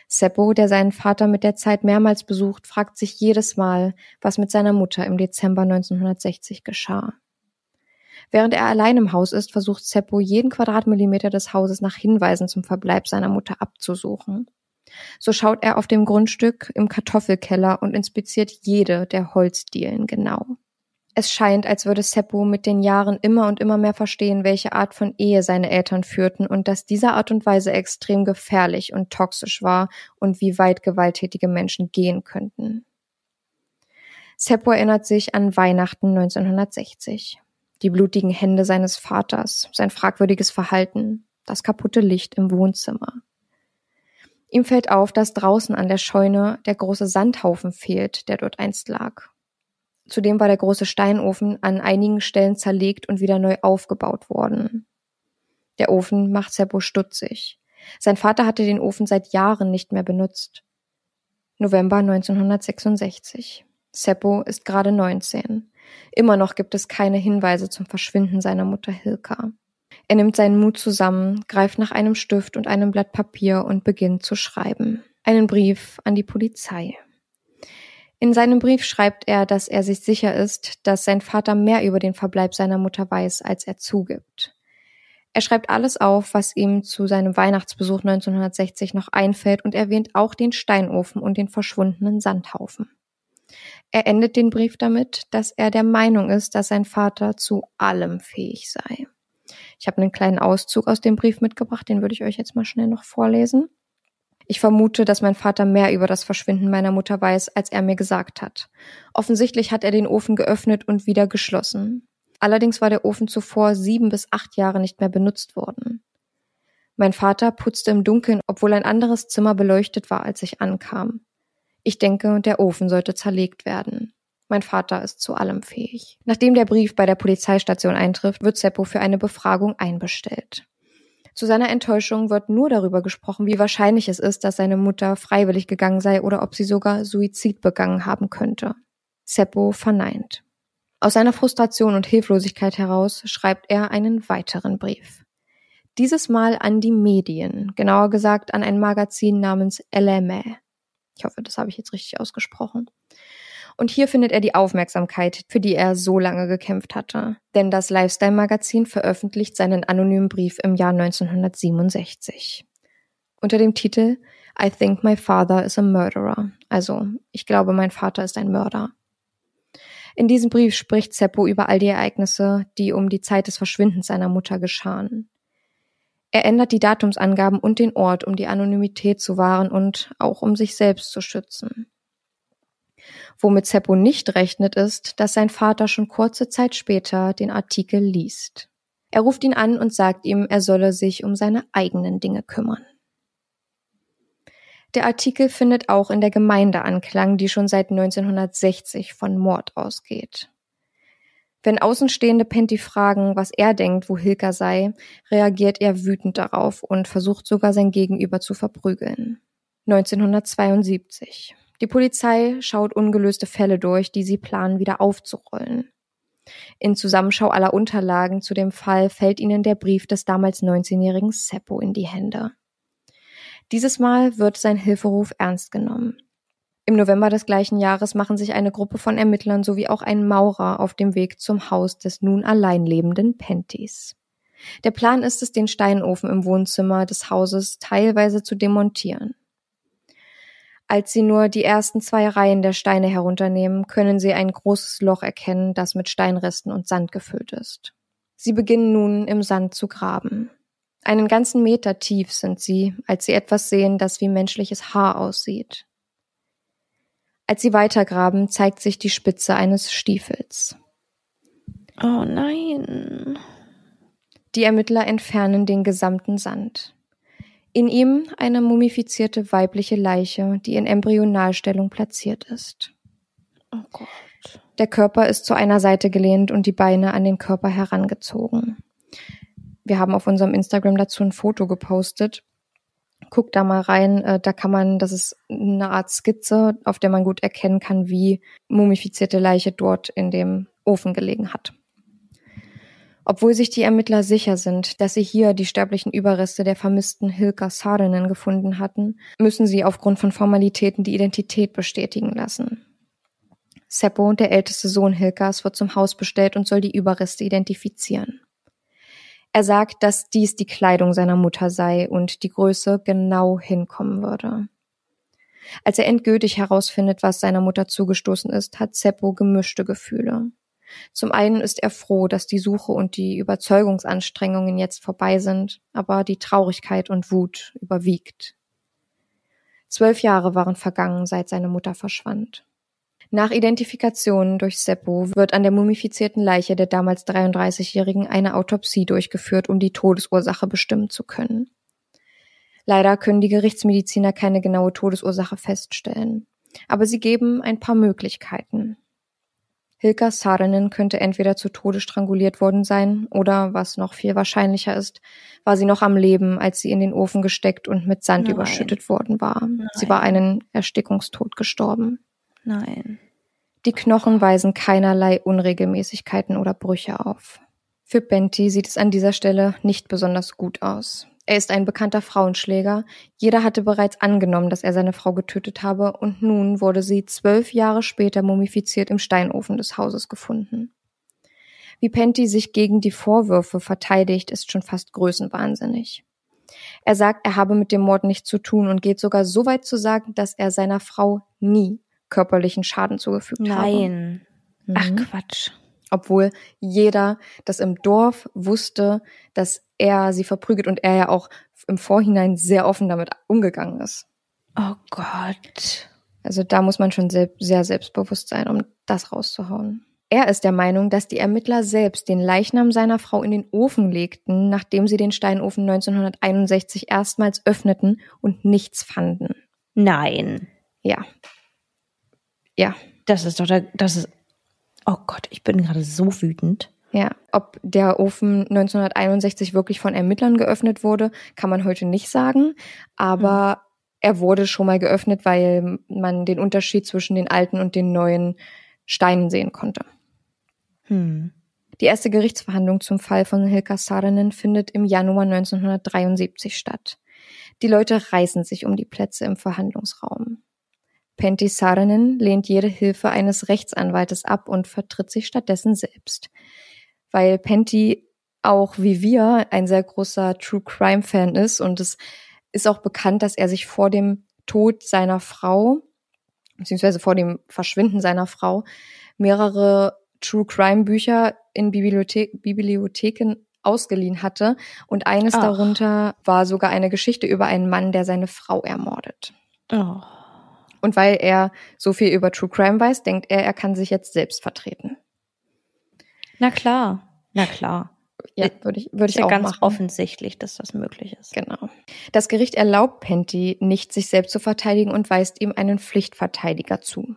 Seppo, der seinen Vater mit der Zeit mehrmals besucht, fragt sich jedes Mal, was mit seiner Mutter im Dezember 1960 geschah. Während er allein im Haus ist, versucht Seppo jeden Quadratmillimeter des Hauses nach Hinweisen zum Verbleib seiner Mutter abzusuchen. So schaut er auf dem Grundstück im Kartoffelkeller und inspiziert jede der Holzdielen genau. Es scheint, als würde Seppo mit den Jahren immer und immer mehr verstehen, welche Art von Ehe seine Eltern führten und dass diese Art und Weise extrem gefährlich und toxisch war und wie weit gewalttätige Menschen gehen könnten. Seppo erinnert sich an Weihnachten 1960. Die blutigen Hände seines Vaters, sein fragwürdiges Verhalten, das kaputte Licht im Wohnzimmer. Ihm fällt auf, dass draußen an der Scheune der große Sandhaufen fehlt, der dort einst lag. Zudem war der große Steinofen an einigen Stellen zerlegt und wieder neu aufgebaut worden. Der Ofen macht Seppo stutzig. Sein Vater hatte den Ofen seit Jahren nicht mehr benutzt. November 1966. Seppo ist gerade 19. Immer noch gibt es keine Hinweise zum Verschwinden seiner Mutter Hilka. Er nimmt seinen Mut zusammen, greift nach einem Stift und einem Blatt Papier und beginnt zu schreiben. Einen Brief an die Polizei. In seinem Brief schreibt er, dass er sich sicher ist, dass sein Vater mehr über den Verbleib seiner Mutter weiß, als er zugibt. Er schreibt alles auf, was ihm zu seinem Weihnachtsbesuch 1960 noch einfällt und erwähnt auch den Steinofen und den verschwundenen Sandhaufen. Er endet den Brief damit, dass er der Meinung ist, dass sein Vater zu allem fähig sei. Ich habe einen kleinen Auszug aus dem Brief mitgebracht, den würde ich euch jetzt mal schnell noch vorlesen. Ich vermute, dass mein Vater mehr über das Verschwinden meiner Mutter weiß, als er mir gesagt hat. Offensichtlich hat er den Ofen geöffnet und wieder geschlossen. Allerdings war der Ofen zuvor sieben bis acht Jahre nicht mehr benutzt worden. Mein Vater putzte im Dunkeln, obwohl ein anderes Zimmer beleuchtet war, als ich ankam. Ich denke, der Ofen sollte zerlegt werden. Mein Vater ist zu allem fähig. Nachdem der Brief bei der Polizeistation eintrifft, wird Seppo für eine Befragung einbestellt. Zu seiner Enttäuschung wird nur darüber gesprochen, wie wahrscheinlich es ist, dass seine Mutter freiwillig gegangen sei oder ob sie sogar Suizid begangen haben könnte. Seppo verneint. Aus seiner Frustration und Hilflosigkeit heraus schreibt er einen weiteren Brief. Dieses Mal an die Medien, genauer gesagt an ein Magazin namens LMA. Ich hoffe, das habe ich jetzt richtig ausgesprochen. Und hier findet er die Aufmerksamkeit, für die er so lange gekämpft hatte. Denn das Lifestyle-Magazin veröffentlicht seinen anonymen Brief im Jahr 1967. Unter dem Titel I think my father is a murderer. Also, ich glaube, mein Vater ist ein Mörder. In diesem Brief spricht Seppo über all die Ereignisse, die um die Zeit des Verschwindens seiner Mutter geschahen. Er ändert die Datumsangaben und den Ort, um die Anonymität zu wahren und auch um sich selbst zu schützen. Womit Seppo nicht rechnet, ist, dass sein Vater schon kurze Zeit später den Artikel liest. Er ruft ihn an und sagt ihm, er solle sich um seine eigenen Dinge kümmern. Der Artikel findet auch in der Gemeinde Anklang, die schon seit 1960 von Mord ausgeht. Wenn Außenstehende Penty fragen, was er denkt, wo Hilka sei, reagiert er wütend darauf und versucht sogar sein Gegenüber zu verprügeln. 1972. Die Polizei schaut ungelöste Fälle durch, die sie planen, wieder aufzurollen. In Zusammenschau aller Unterlagen zu dem Fall fällt ihnen der Brief des damals 19-jährigen Seppo in die Hände. Dieses Mal wird sein Hilferuf ernst genommen. Im November des gleichen Jahres machen sich eine Gruppe von Ermittlern sowie auch ein Maurer auf dem Weg zum Haus des nun allein lebenden Pentis. Der Plan ist es, den Steinofen im Wohnzimmer des Hauses teilweise zu demontieren. Als sie nur die ersten zwei Reihen der Steine herunternehmen, können sie ein großes Loch erkennen, das mit Steinresten und Sand gefüllt ist. Sie beginnen nun im Sand zu graben. Einen ganzen Meter tief sind sie, als sie etwas sehen, das wie menschliches Haar aussieht. Als sie weitergraben, zeigt sich die Spitze eines Stiefels. Oh nein. Die Ermittler entfernen den gesamten Sand. In ihm eine mumifizierte weibliche Leiche, die in Embryonalstellung platziert ist. Oh Gott. Der Körper ist zu einer Seite gelehnt und die Beine an den Körper herangezogen. Wir haben auf unserem Instagram dazu ein Foto gepostet. Guckt da mal rein, äh, da kann man, das ist eine Art Skizze, auf der man gut erkennen kann, wie mumifizierte Leiche dort in dem Ofen gelegen hat. Obwohl sich die Ermittler sicher sind, dass sie hier die sterblichen Überreste der vermissten Hilka Saarinen gefunden hatten, müssen sie aufgrund von Formalitäten die Identität bestätigen lassen. Seppo, der älteste Sohn Hilkas, wird zum Haus bestellt und soll die Überreste identifizieren. Er sagt, dass dies die Kleidung seiner Mutter sei und die Größe genau hinkommen würde. Als er endgültig herausfindet, was seiner Mutter zugestoßen ist, hat Seppo gemischte Gefühle. Zum einen ist er froh, dass die Suche und die Überzeugungsanstrengungen jetzt vorbei sind, aber die Traurigkeit und Wut überwiegt. Zwölf Jahre waren vergangen, seit seine Mutter verschwand. Nach Identifikation durch Seppo wird an der mumifizierten Leiche der damals 33-Jährigen eine Autopsie durchgeführt, um die Todesursache bestimmen zu können. Leider können die Gerichtsmediziner keine genaue Todesursache feststellen. Aber sie geben ein paar Möglichkeiten. Hilka Saarinen könnte entweder zu Tode stranguliert worden sein oder, was noch viel wahrscheinlicher ist, war sie noch am Leben, als sie in den Ofen gesteckt und mit Sand Nein. überschüttet worden war. Nein. Sie war einen Erstickungstod gestorben. Nein. Die Knochen weisen keinerlei Unregelmäßigkeiten oder Brüche auf. Für Benti sieht es an dieser Stelle nicht besonders gut aus. Er ist ein bekannter Frauenschläger. Jeder hatte bereits angenommen, dass er seine Frau getötet habe, und nun wurde sie zwölf Jahre später mumifiziert im Steinofen des Hauses gefunden. Wie Penty sich gegen die Vorwürfe verteidigt, ist schon fast größenwahnsinnig. Er sagt, er habe mit dem Mord nichts zu tun und geht sogar so weit zu sagen, dass er seiner Frau nie körperlichen Schaden zugefügt Nein. habe. Nein. Ach mhm. Quatsch obwohl jeder das im Dorf wusste, dass er sie verprügelt und er ja auch im Vorhinein sehr offen damit umgegangen ist. Oh Gott. Also da muss man schon sehr, sehr selbstbewusst sein, um das rauszuhauen. Er ist der Meinung, dass die Ermittler selbst den Leichnam seiner Frau in den Ofen legten, nachdem sie den Steinofen 1961 erstmals öffneten und nichts fanden. Nein. Ja. Ja. Das ist doch, der, das ist Oh Gott, ich bin gerade so wütend. Ja, ob der Ofen 1961 wirklich von Ermittlern geöffnet wurde, kann man heute nicht sagen. Aber hm. er wurde schon mal geöffnet, weil man den Unterschied zwischen den alten und den neuen Steinen sehen konnte. Hm. Die erste Gerichtsverhandlung zum Fall von Hilka Saarinen findet im Januar 1973 statt. Die Leute reißen sich um die Plätze im Verhandlungsraum. Pentti Saarinen lehnt jede Hilfe eines Rechtsanwaltes ab und vertritt sich stattdessen selbst. Weil Pentti auch wie wir ein sehr großer True Crime Fan ist und es ist auch bekannt, dass er sich vor dem Tod seiner Frau, beziehungsweise vor dem Verschwinden seiner Frau, mehrere True Crime Bücher in Bibliothe Bibliotheken ausgeliehen hatte und eines Ach. darunter war sogar eine Geschichte über einen Mann, der seine Frau ermordet. Oh. Und weil er so viel über True Crime weiß, denkt er, er kann sich jetzt selbst vertreten. Na klar, na klar. Ja, würde ich, würde ich ja auch ganz machen. offensichtlich, dass das möglich ist. Genau. Das Gericht erlaubt Penty nicht, sich selbst zu verteidigen und weist ihm einen Pflichtverteidiger zu.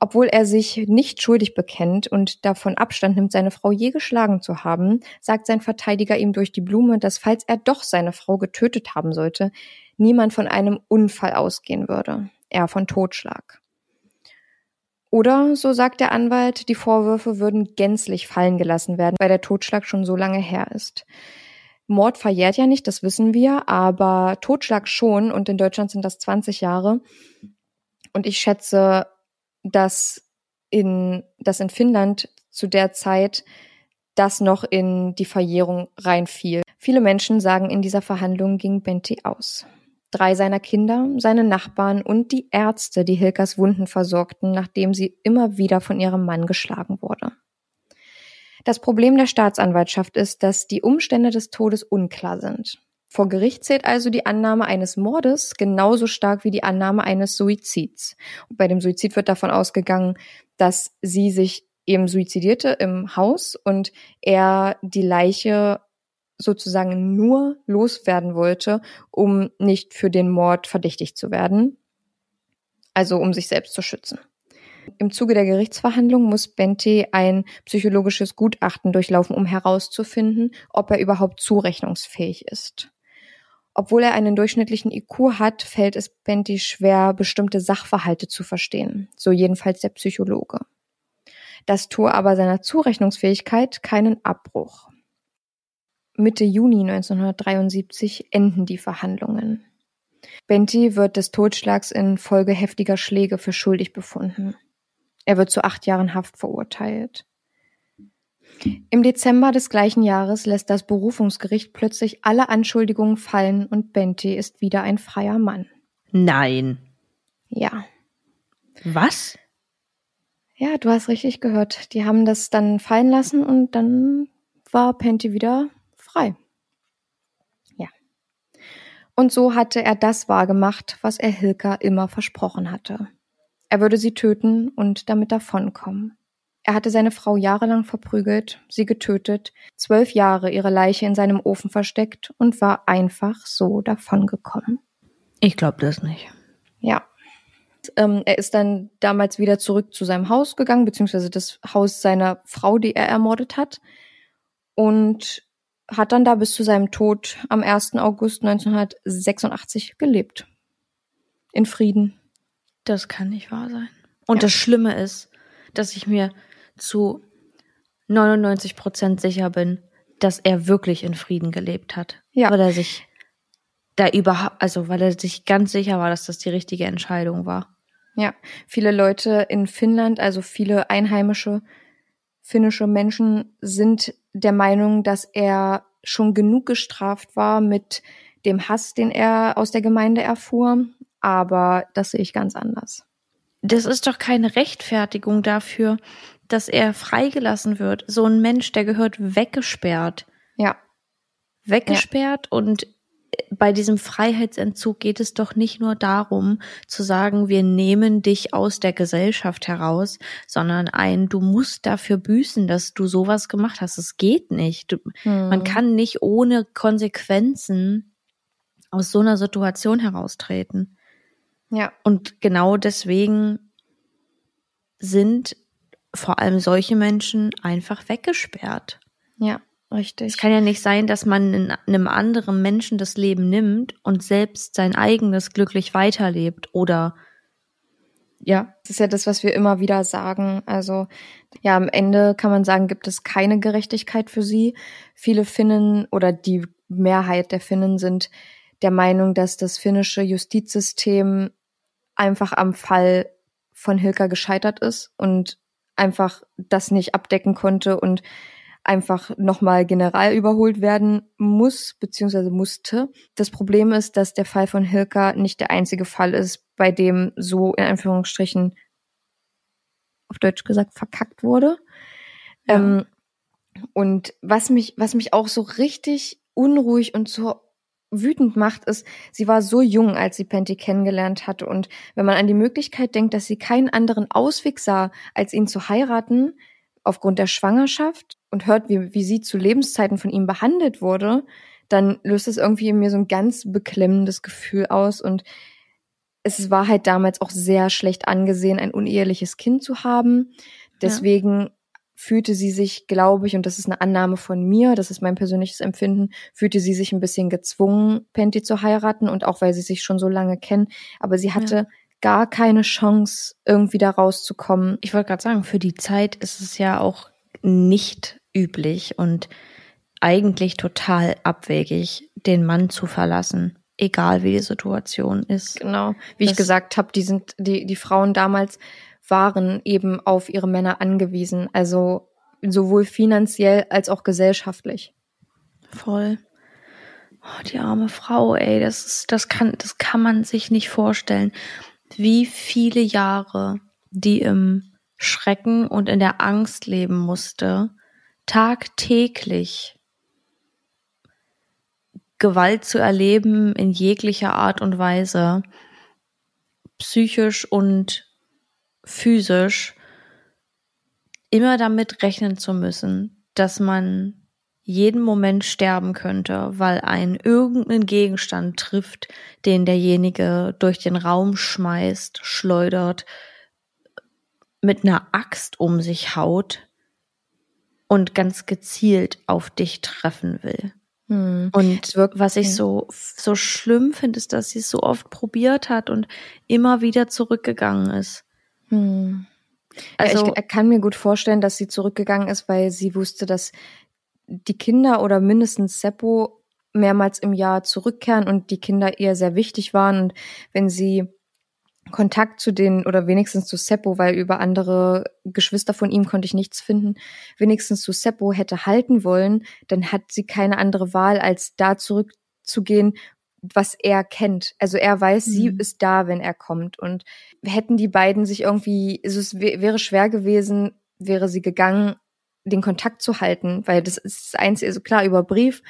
Obwohl er sich nicht schuldig bekennt und davon Abstand nimmt, seine Frau je geschlagen zu haben, sagt sein Verteidiger ihm durch die Blume, dass falls er doch seine Frau getötet haben sollte, niemand von einem Unfall ausgehen würde, eher von Totschlag. Oder, so sagt der Anwalt, die Vorwürfe würden gänzlich fallen gelassen werden, weil der Totschlag schon so lange her ist. Mord verjährt ja nicht, das wissen wir, aber Totschlag schon und in Deutschland sind das 20 Jahre. Und ich schätze, dass in, dass in Finnland zu der Zeit das noch in die Verjährung reinfiel. Viele Menschen sagen, in dieser Verhandlung ging Benti aus. Drei seiner Kinder, seine Nachbarn und die Ärzte, die Hilkers Wunden versorgten, nachdem sie immer wieder von ihrem Mann geschlagen wurde. Das Problem der Staatsanwaltschaft ist, dass die Umstände des Todes unklar sind. Vor Gericht zählt also die Annahme eines Mordes genauso stark wie die Annahme eines Suizids. Und bei dem Suizid wird davon ausgegangen, dass sie sich eben suizidierte im Haus und er die Leiche sozusagen nur loswerden wollte, um nicht für den Mord verdächtigt zu werden, also um sich selbst zu schützen. Im Zuge der Gerichtsverhandlung muss Bente ein psychologisches Gutachten durchlaufen, um herauszufinden, ob er überhaupt zurechnungsfähig ist. Obwohl er einen durchschnittlichen IQ hat, fällt es Bente schwer, bestimmte Sachverhalte zu verstehen, so jedenfalls der Psychologe. Das tue aber seiner Zurechnungsfähigkeit keinen Abbruch. Mitte Juni 1973 enden die Verhandlungen. Benti wird des Totschlags in Folge heftiger Schläge für schuldig befunden. Er wird zu acht Jahren Haft verurteilt. Im Dezember des gleichen Jahres lässt das Berufungsgericht plötzlich alle Anschuldigungen fallen und Benti ist wieder ein freier Mann. Nein. Ja. Was? Ja, du hast richtig gehört. Die haben das dann fallen lassen und dann war Penty wieder frei. Ja. Und so hatte er das wahrgemacht, was er Hilka immer versprochen hatte. Er würde sie töten und damit davonkommen. Er hatte seine Frau jahrelang verprügelt, sie getötet, zwölf Jahre ihre Leiche in seinem Ofen versteckt und war einfach so davongekommen. Ich glaube das nicht. Ja. Ähm, er ist dann damals wieder zurück zu seinem Haus gegangen, beziehungsweise das Haus seiner Frau, die er ermordet hat. Und hat dann da bis zu seinem Tod am 1. August 1986 gelebt. In Frieden. Das kann nicht wahr sein. Und Ja. das Schlimme ist, dass ich mir zu 99 Prozent sicher bin, dass er wirklich in Frieden gelebt hat. Ja. Weil er sich da überhaupt, also weil er sich ganz sicher war, dass das die richtige Entscheidung war. Ja, viele Leute in Finnland, also viele einheimische finnische Menschen sind der Meinung, dass er schon genug gestraft war mit dem Hass, den er aus der Gemeinde erfuhr. Aber das sehe ich ganz anders. Das ist doch keine Rechtfertigung dafür, dass er freigelassen wird. So ein Mensch, der gehört weggesperrt. Ja, weggesperrt und bei diesem Freiheitsentzug geht es doch nicht nur darum zu sagen, wir nehmen dich aus der Gesellschaft heraus, sondern ein, du musst dafür büßen, dass du sowas gemacht hast. Es geht nicht. Du, Man kann nicht ohne Konsequenzen aus so einer Situation heraustreten. ja, Und genau deswegen sind vor allem solche Menschen einfach weggesperrt. ja, richtig. Es kann ja nicht sein, dass man in einem anderen Menschen das Leben nimmt und selbst sein eigenes glücklich weiterlebt oder Ja, das ist ja das, was wir immer wieder sagen. Also ja, am Ende kann man sagen, gibt es keine Gerechtigkeit für sie. Viele Finnen oder die Mehrheit der Finnen sind der Meinung, dass das finnische Justizsystem einfach am Fall von Hilka gescheitert ist und einfach das nicht abdecken konnte und einfach nochmal general überholt werden muss, beziehungsweise musste. Das Problem ist, dass der Fall von Hilka nicht der einzige Fall ist, bei dem so in Anführungsstrichen auf Deutsch gesagt verkackt wurde. Ja. Ähm, und was mich, was mich auch so richtig unruhig und so wütend macht, ist, sie war so jung, als sie Penty kennengelernt hatte. Und wenn man an die Möglichkeit denkt, dass sie keinen anderen Ausweg sah, als ihn zu heiraten, aufgrund der Schwangerschaft und hört, wie, wie sie zu Lebenszeiten von ihm behandelt wurde, dann löst es irgendwie in mir so ein ganz beklemmendes Gefühl aus. Und es war halt damals auch sehr schlecht angesehen, ein uneheliches Kind zu haben. Deswegen fühlte sie sich, glaube ich, und das ist eine Annahme von mir, das ist mein persönliches Empfinden, fühlte sie sich ein bisschen gezwungen, Penty zu heiraten und auch weil sie sich schon so lange kennen. Aber sie hatte gar keine Chance, irgendwie da rauszukommen. ich wollte gerade sagen, für die Zeit ist es ja auch nicht üblich und eigentlich total abwegig, den Mann zu verlassen, egal wie die Situation ist. Genau. Wie ich Das- gesagt habe, die sind, die, die Frauen damals waren eben auf ihre Männer angewiesen. Also sowohl finanziell als auch gesellschaftlich. Voll. Oh, die arme Frau, ey, das ist, das kann, das kann man sich nicht vorstellen, wie viele Jahre die im Schrecken und in der Angst leben musste, tagtäglich Gewalt zu erleben in jeglicher Art und Weise, psychisch und physisch, immer damit rechnen zu müssen, dass man jeden Moment sterben könnte, weil ein irgendeinen Gegenstand trifft, den derjenige durch den Raum schmeißt, schleudert, mit einer Axt um sich haut und ganz gezielt auf dich treffen will. Hm. Und was ich so, so schlimm finde, ist, dass sie es so oft probiert hat und immer wieder zurückgegangen ist. Hm. Also, ja, ich, ich kann mir gut vorstellen, dass sie zurückgegangen ist, weil sie wusste, dass die Kinder oder mindestens Seppo mehrmals im Jahr zurückkehren und die Kinder ihr sehr wichtig waren. Und wenn sie Kontakt zu den oder wenigstens zu Seppo, weil über andere Geschwister von ihm konnte ich nichts finden, wenigstens zu Seppo hätte halten wollen, dann hat sie keine andere Wahl, als da zurückzugehen, was er kennt. Also er weiß, Mhm. sie ist da, wenn er kommt. Und hätten die beiden sich irgendwie, also es wä- wäre schwer gewesen, wäre sie gegangen, den Kontakt zu halten, weil das ist das Einzige, also klar, über Brief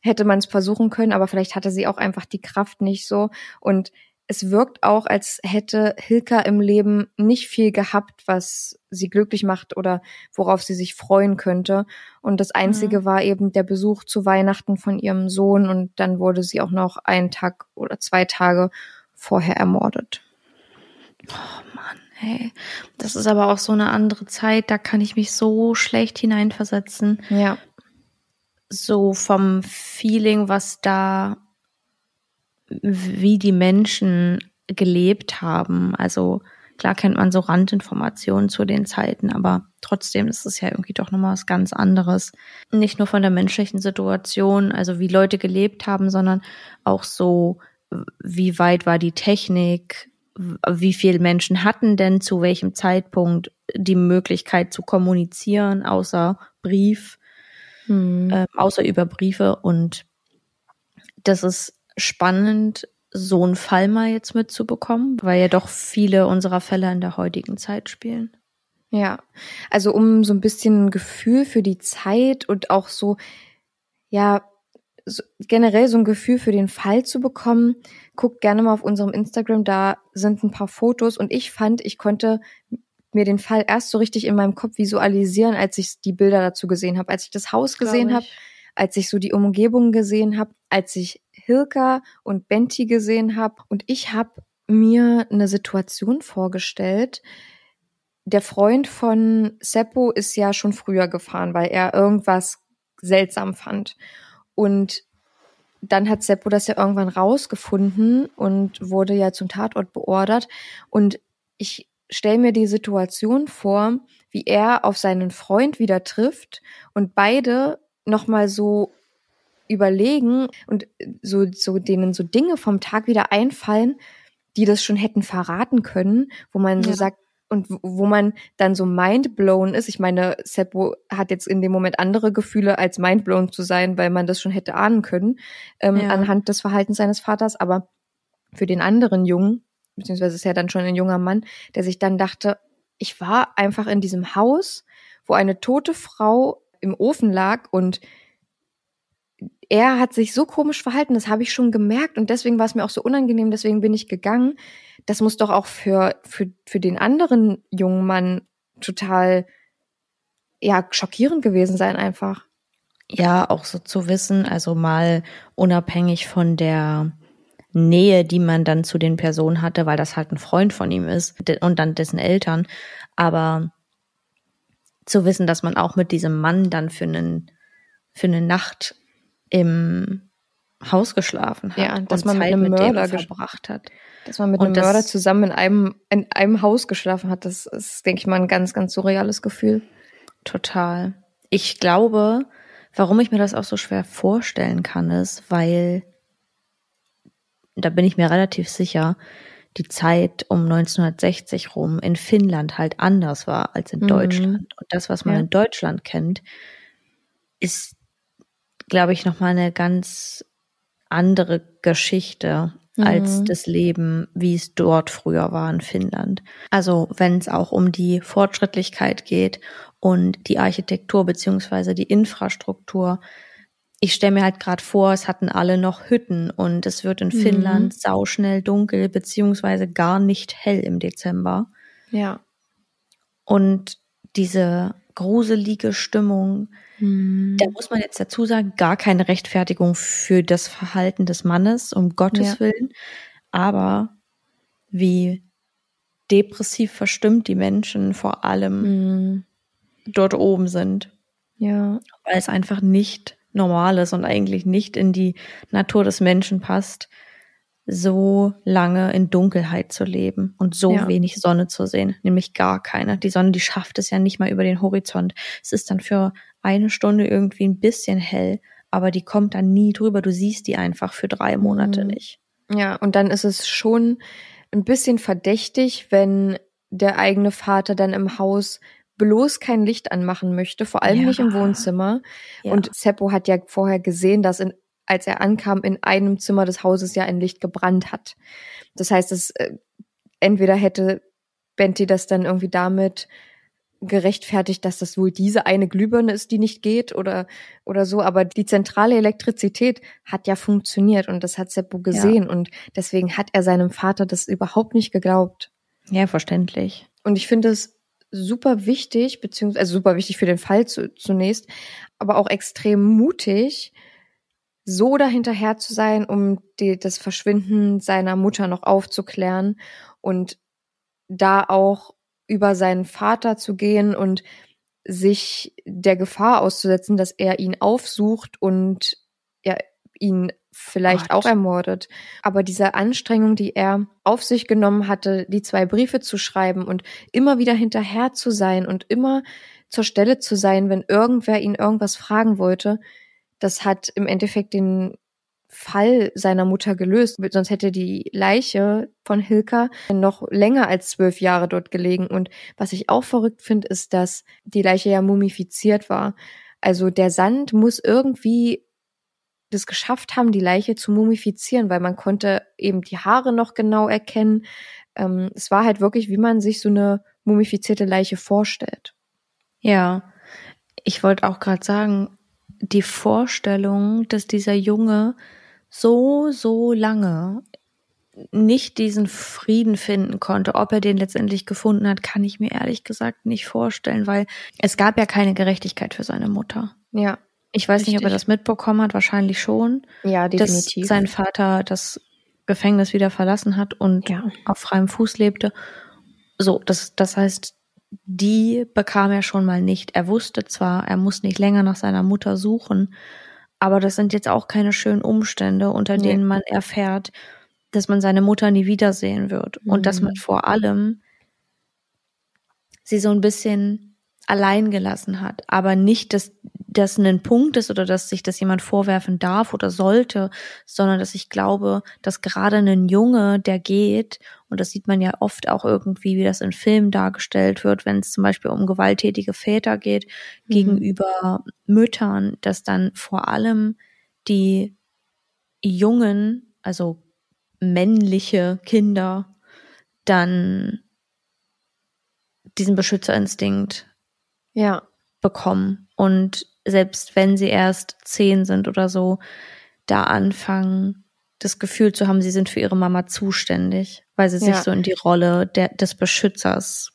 hätte man es versuchen können, aber vielleicht hatte sie auch einfach die Kraft nicht so. Und es wirkt auch, als hätte Hilka im Leben nicht viel gehabt, was sie glücklich macht oder worauf sie sich freuen könnte. Und das Einzige war eben der Besuch zu Weihnachten von ihrem Sohn und dann wurde sie auch noch einen Tag oder zwei Tage vorher ermordet. Oh Mann, hey. Das ist aber auch so eine andere Zeit, da kann ich mich so schlecht hineinversetzen. Ja. So vom Feeling, was da, wie die Menschen gelebt haben. Also klar kennt man so Randinformationen zu den Zeiten, aber trotzdem ist es ja irgendwie doch nochmal was ganz anderes. Nicht nur von der menschlichen Situation, also wie Leute gelebt haben, sondern auch so, wie weit war die Technik, wie viele Menschen hatten denn zu welchem Zeitpunkt die Möglichkeit zu kommunizieren, außer Brief, Hm. äh, außer über Briefe. Und das ist spannend, so einen Fall mal jetzt mitzubekommen, weil ja doch viele unserer Fälle in der heutigen Zeit spielen. Ja, also um so ein bisschen ein Gefühl für die Zeit und auch so, ja, so generell so ein Gefühl für den Fall zu bekommen, guckt gerne mal auf unserem Instagram, da sind ein paar Fotos und ich fand, ich konnte mir den Fall erst so richtig in meinem Kopf visualisieren, als ich die Bilder dazu gesehen habe, als ich das Haus gesehen habe, als ich so die Umgebung gesehen habe, als ich Hilka und Benti gesehen habe und ich habe mir eine Situation vorgestellt. Der Freund von Seppo ist ja schon früher gefahren, weil er irgendwas seltsam fand. Und dann hat Seppo das ja irgendwann rausgefunden und wurde ja zum Tatort beordert. Und ich stelle mir die Situation vor, wie er auf seinen Freund wieder trifft und beide nochmal so überlegen und so, so denen so Dinge vom Tag wieder einfallen, die das schon hätten verraten können, wo man so Ja. sagt, und wo- wo man dann so mindblown ist. Ich meine, Seppo hat jetzt in dem Moment andere Gefühle, als mindblown zu sein, weil man das schon hätte ahnen können, ähm, Ja. anhand des Verhaltens seines Vaters. Aber für den anderen Jungen, beziehungsweise ist ja dann schon ein junger Mann, der sich dann dachte, ich war einfach in diesem Haus, wo eine tote Frau im Ofen lag und er hat sich so komisch verhalten, das habe ich schon gemerkt und deswegen war es mir auch so unangenehm, deswegen bin ich gegangen. Das muss doch auch für, für, für den anderen jungen Mann total, ja, schockierend gewesen sein einfach. Ja, auch so zu wissen, also mal unabhängig von der Nähe, die man dann zu den Personen hatte, weil das halt ein Freund von ihm ist und dann dessen Eltern, aber zu wissen, dass man auch mit diesem Mann dann für einen für eine Nacht im Haus geschlafen hat Ja, dass man mit Zeit einem mit dem Mörder ges- verbracht hat. Dass man mit Und einem Mörder zusammen in einem, in einem Haus geschlafen hat, das ist, denke ich mal, ein ganz, ganz surreales Gefühl. Total. Ich glaube, warum ich mir das auch so schwer vorstellen kann, ist, weil, da bin ich mir relativ sicher, die Zeit um 1960 rum in Finnland halt anders war als in Mhm. Deutschland. Und das, was man Ja. in Deutschland kennt, ist, glaube ich, nochmal eine ganz andere Geschichte als Mhm. das Leben, wie es dort früher war in Finnland. Also wenn es auch um die Fortschrittlichkeit geht und die Architektur beziehungsweise die Infrastruktur. Ich stelle mir halt gerade vor, es hatten alle noch Hütten und es wird in Mhm. Finnland sauschnell dunkel beziehungsweise gar nicht hell im Dezember. Ja. Und diese gruselige Stimmung, da muss man jetzt dazu sagen, gar keine Rechtfertigung für das Verhalten des Mannes, um Gottes Ja. Willen. Aber wie depressiv verstimmt die Menschen vor allem Mhm. dort oben sind, Ja. weil es einfach nicht normal ist und eigentlich nicht in die Natur des Menschen passt, so lange in Dunkelheit zu leben und so Ja. wenig Sonne zu sehen, nämlich gar keine. Die Sonne, die schafft es ja nicht mal über den Horizont. Es ist dann für eine Stunde irgendwie ein bisschen hell, aber die kommt dann nie drüber. Du siehst die einfach für drei Monate Mhm. nicht. Ja, und dann ist es schon ein bisschen verdächtig, wenn der eigene Vater dann im Haus bloß kein Licht anmachen möchte, vor allem Ja. nicht im Wohnzimmer. Ja. Und Seppo hat ja vorher gesehen, dass in als er ankam, in einem Zimmer des Hauses ja ein Licht gebrannt hat. Das heißt, es äh, entweder hätte Benty das dann irgendwie damit gerechtfertigt, dass das wohl diese eine Glühbirne ist, die nicht geht oder oder so, aber die zentrale Elektrizität hat ja funktioniert und das hat Seppo gesehen ja. und deswegen hat er seinem Vater das überhaupt nicht geglaubt. Ja, verständlich. Und ich finde es super wichtig, beziehungsweise also super wichtig für den Fall zu, zunächst, aber auch extrem mutig, so dahinterher zu sein, um die, das Verschwinden seiner Mutter noch aufzuklären und da auch über seinen Vater zu gehen und sich der Gefahr auszusetzen, dass er ihn aufsucht und ja, ihn vielleicht Gott. auch ermordet. Aber diese Anstrengung, die er auf sich genommen hatte, die zwei Briefe zu schreiben und immer wieder hinterher zu sein und immer zur Stelle zu sein, wenn irgendwer ihn irgendwas fragen wollte, das hat im Endeffekt den Fall seiner Mutter gelöst. Sonst hätte die Leiche von Hilka noch länger als zwölf Jahre dort gelegen. Und was ich auch verrückt finde, ist, dass die Leiche ja mumifiziert war. Also der Sand muss irgendwie das geschafft haben, die Leiche zu mumifizieren, weil man konnte eben die Haare noch genau erkennen. Ähm, es war halt wirklich, wie man sich so eine mumifizierte Leiche vorstellt. Ja, ich wollte auch gerade sagen, die Vorstellung, dass dieser Junge so, so lange nicht diesen Frieden finden konnte. Ob er den letztendlich gefunden hat, kann ich mir ehrlich gesagt nicht vorstellen, weil es gab ja keine Gerechtigkeit für seine Mutter. Ja. Ich weiß richtig. nicht, ob er das mitbekommen hat, wahrscheinlich schon. Ja, definitiv. Dass sein Vater das Gefängnis wieder verlassen hat und ja. auf freiem Fuß lebte. So, das, das heißt, die bekam er schon mal nicht. Er wusste zwar, er muss nicht länger nach seiner Mutter suchen, aber das sind jetzt auch keine schönen Umstände, unter denen man erfährt, dass man seine Mutter nie wiedersehen wird mhm. und dass man mhm. vor allem sie so ein bisschen allein gelassen hat, aber nicht, dass das ein Punkt ist oder dass sich das jemand vorwerfen darf oder sollte, sondern dass ich glaube, dass gerade ein Junge, der geht, und das sieht man ja oft auch irgendwie, wie das in Filmen dargestellt wird, wenn es zum Beispiel um gewalttätige Väter geht, mhm. gegenüber Müttern, dass dann vor allem die Jungen, also männliche Kinder, dann diesen Beschützerinstinkt ja. bekommen und selbst wenn sie erst zehn sind oder so, da anfangen, das Gefühl zu haben, sie sind für ihre Mama zuständig, weil sie ja. sich so in die Rolle der, des Beschützers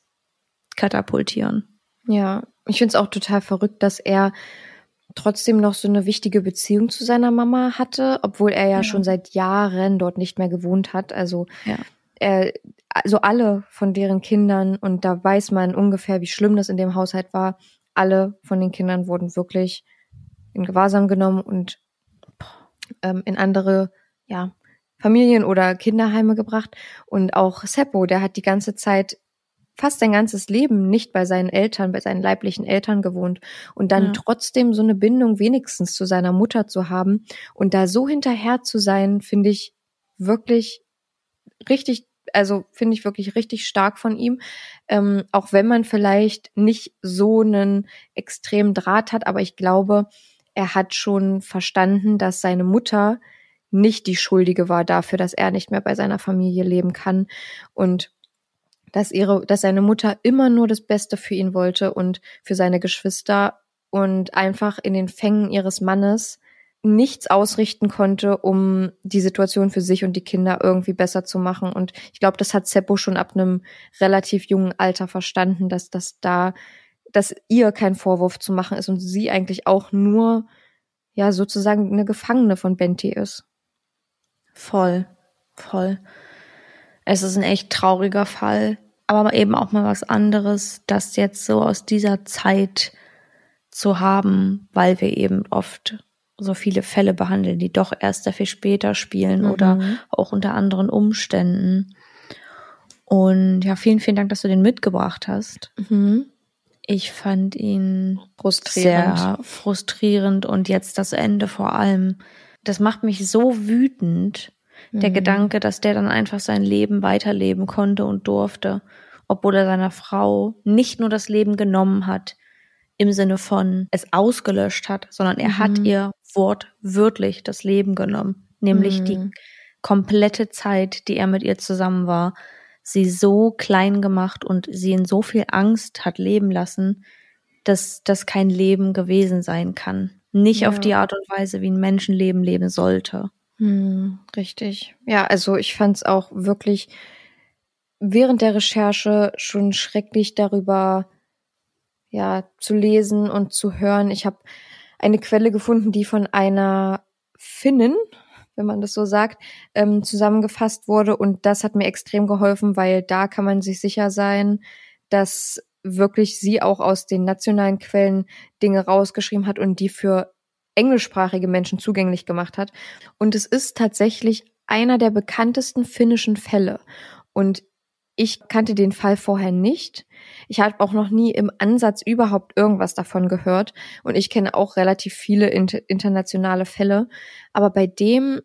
katapultieren. Ja, ich finde es auch total verrückt, dass er trotzdem noch so eine wichtige Beziehung zu seiner Mama hatte, obwohl er ja, ja. schon seit Jahren dort nicht mehr gewohnt hat. Also ja. er, also alle von deren Kindern und da weiß man ungefähr, wie schlimm das in dem Haushalt war alle von den Kindern wurden wirklich in Gewahrsam genommen und ähm, in andere ja, Familien oder Kinderheime gebracht. Und auch Seppo, der hat die ganze Zeit fast sein ganzes Leben nicht bei seinen Eltern, bei seinen leiblichen Eltern gewohnt und dann ja. trotzdem so eine Bindung wenigstens zu seiner Mutter zu haben und da so hinterher zu sein, finde ich wirklich richtig also finde ich wirklich richtig stark von ihm. Ähm, auch wenn man vielleicht nicht so einen extremen Draht hat, aber ich glaube, er hat schon verstanden, dass seine Mutter nicht die Schuldige war dafür, dass er nicht mehr bei seiner Familie leben kann und dass ihre, dass seine Mutter immer nur das Beste für ihn wollte und für seine Geschwister und einfach in den Fängen ihres Mannes nichts ausrichten konnte, um die Situation für sich und die Kinder irgendwie besser zu machen. Und ich glaube, das hat Seppo schon ab einem relativ jungen Alter verstanden, dass das da, dass ihr kein Vorwurf zu machen ist und sie eigentlich auch nur, ja, sozusagen eine Gefangene von Benti ist. Voll, voll. Es ist ein echt trauriger Fall, aber eben auch mal was anderes, das jetzt so aus dieser Zeit zu haben, weil wir eben oft so viele Fälle behandeln, die doch erst sehr viel später spielen mhm. oder auch unter anderen Umständen. Und ja, vielen, vielen Dank, dass du den mitgebracht hast. Mhm. Ich fand ihn frustrierend. sehr frustrierend und jetzt das Ende vor allem. Das macht mich so wütend, mhm. der Gedanke, dass der dann einfach sein Leben weiterleben konnte und durfte, obwohl er seiner Frau nicht nur das Leben genommen hat, im Sinne von es ausgelöscht hat, sondern er Mhm. hat ihr wortwörtlich das Leben genommen. Nämlich Mhm. die komplette Zeit, die er mit ihr zusammen war, sie so klein gemacht und sie in so viel Angst hat leben lassen, dass das kein Leben gewesen sein kann. Nicht auf Ja. die Art und Weise, wie ein Menschenleben leben sollte. Hm, richtig. Ja, also ich fand es auch wirklich während der Recherche schon schrecklich darüber ja zu lesen und zu hören. Ich habe eine Quelle gefunden, die von einer Finnin, wenn man das so sagt, ähm, zusammengefasst wurde und das hat mir extrem geholfen, weil da kann man sich sicher sein, dass wirklich sie auch aus den nationalen Quellen Dinge rausgeschrieben hat und die für englischsprachige Menschen zugänglich gemacht hat. Und es ist tatsächlich einer der bekanntesten finnischen Fälle. Und ich kannte den Fall vorher nicht. Ich habe auch noch nie im Ansatz überhaupt irgendwas davon gehört. Und ich kenne auch relativ viele inter internationale Fälle. Aber bei dem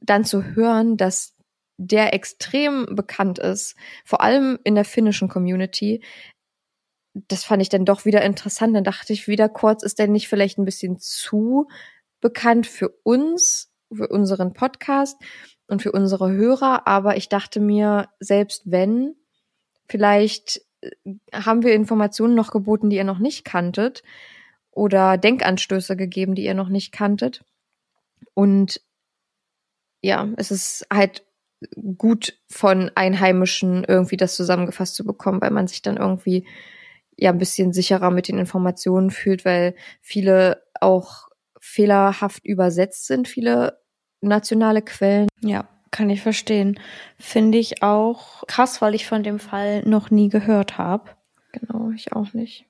dann zu hören, dass der extrem bekannt ist, vor allem in der finnischen Community, das fand ich dann doch wieder interessant. Dann dachte ich wieder kurz, ist der nicht vielleicht ein bisschen zu bekannt für uns, für unseren Podcast und für unsere Hörer? Aber ich dachte mir, selbst wenn, vielleicht äh, haben wir Informationen noch geboten, die ihr noch nicht kanntet oder Denkanstöße gegeben, die ihr noch nicht kanntet. Und ja, es ist halt gut von Einheimischen irgendwie das zusammengefasst zu bekommen, weil man sich dann irgendwie ja ein bisschen sicherer mit den Informationen fühlt, weil viele auch fehlerhaft übersetzt sind, viele nationale Quellen. Ja, kann ich verstehen. Finde ich auch krass, weil ich von dem Fall noch nie gehört habe. Genau, ich auch nicht.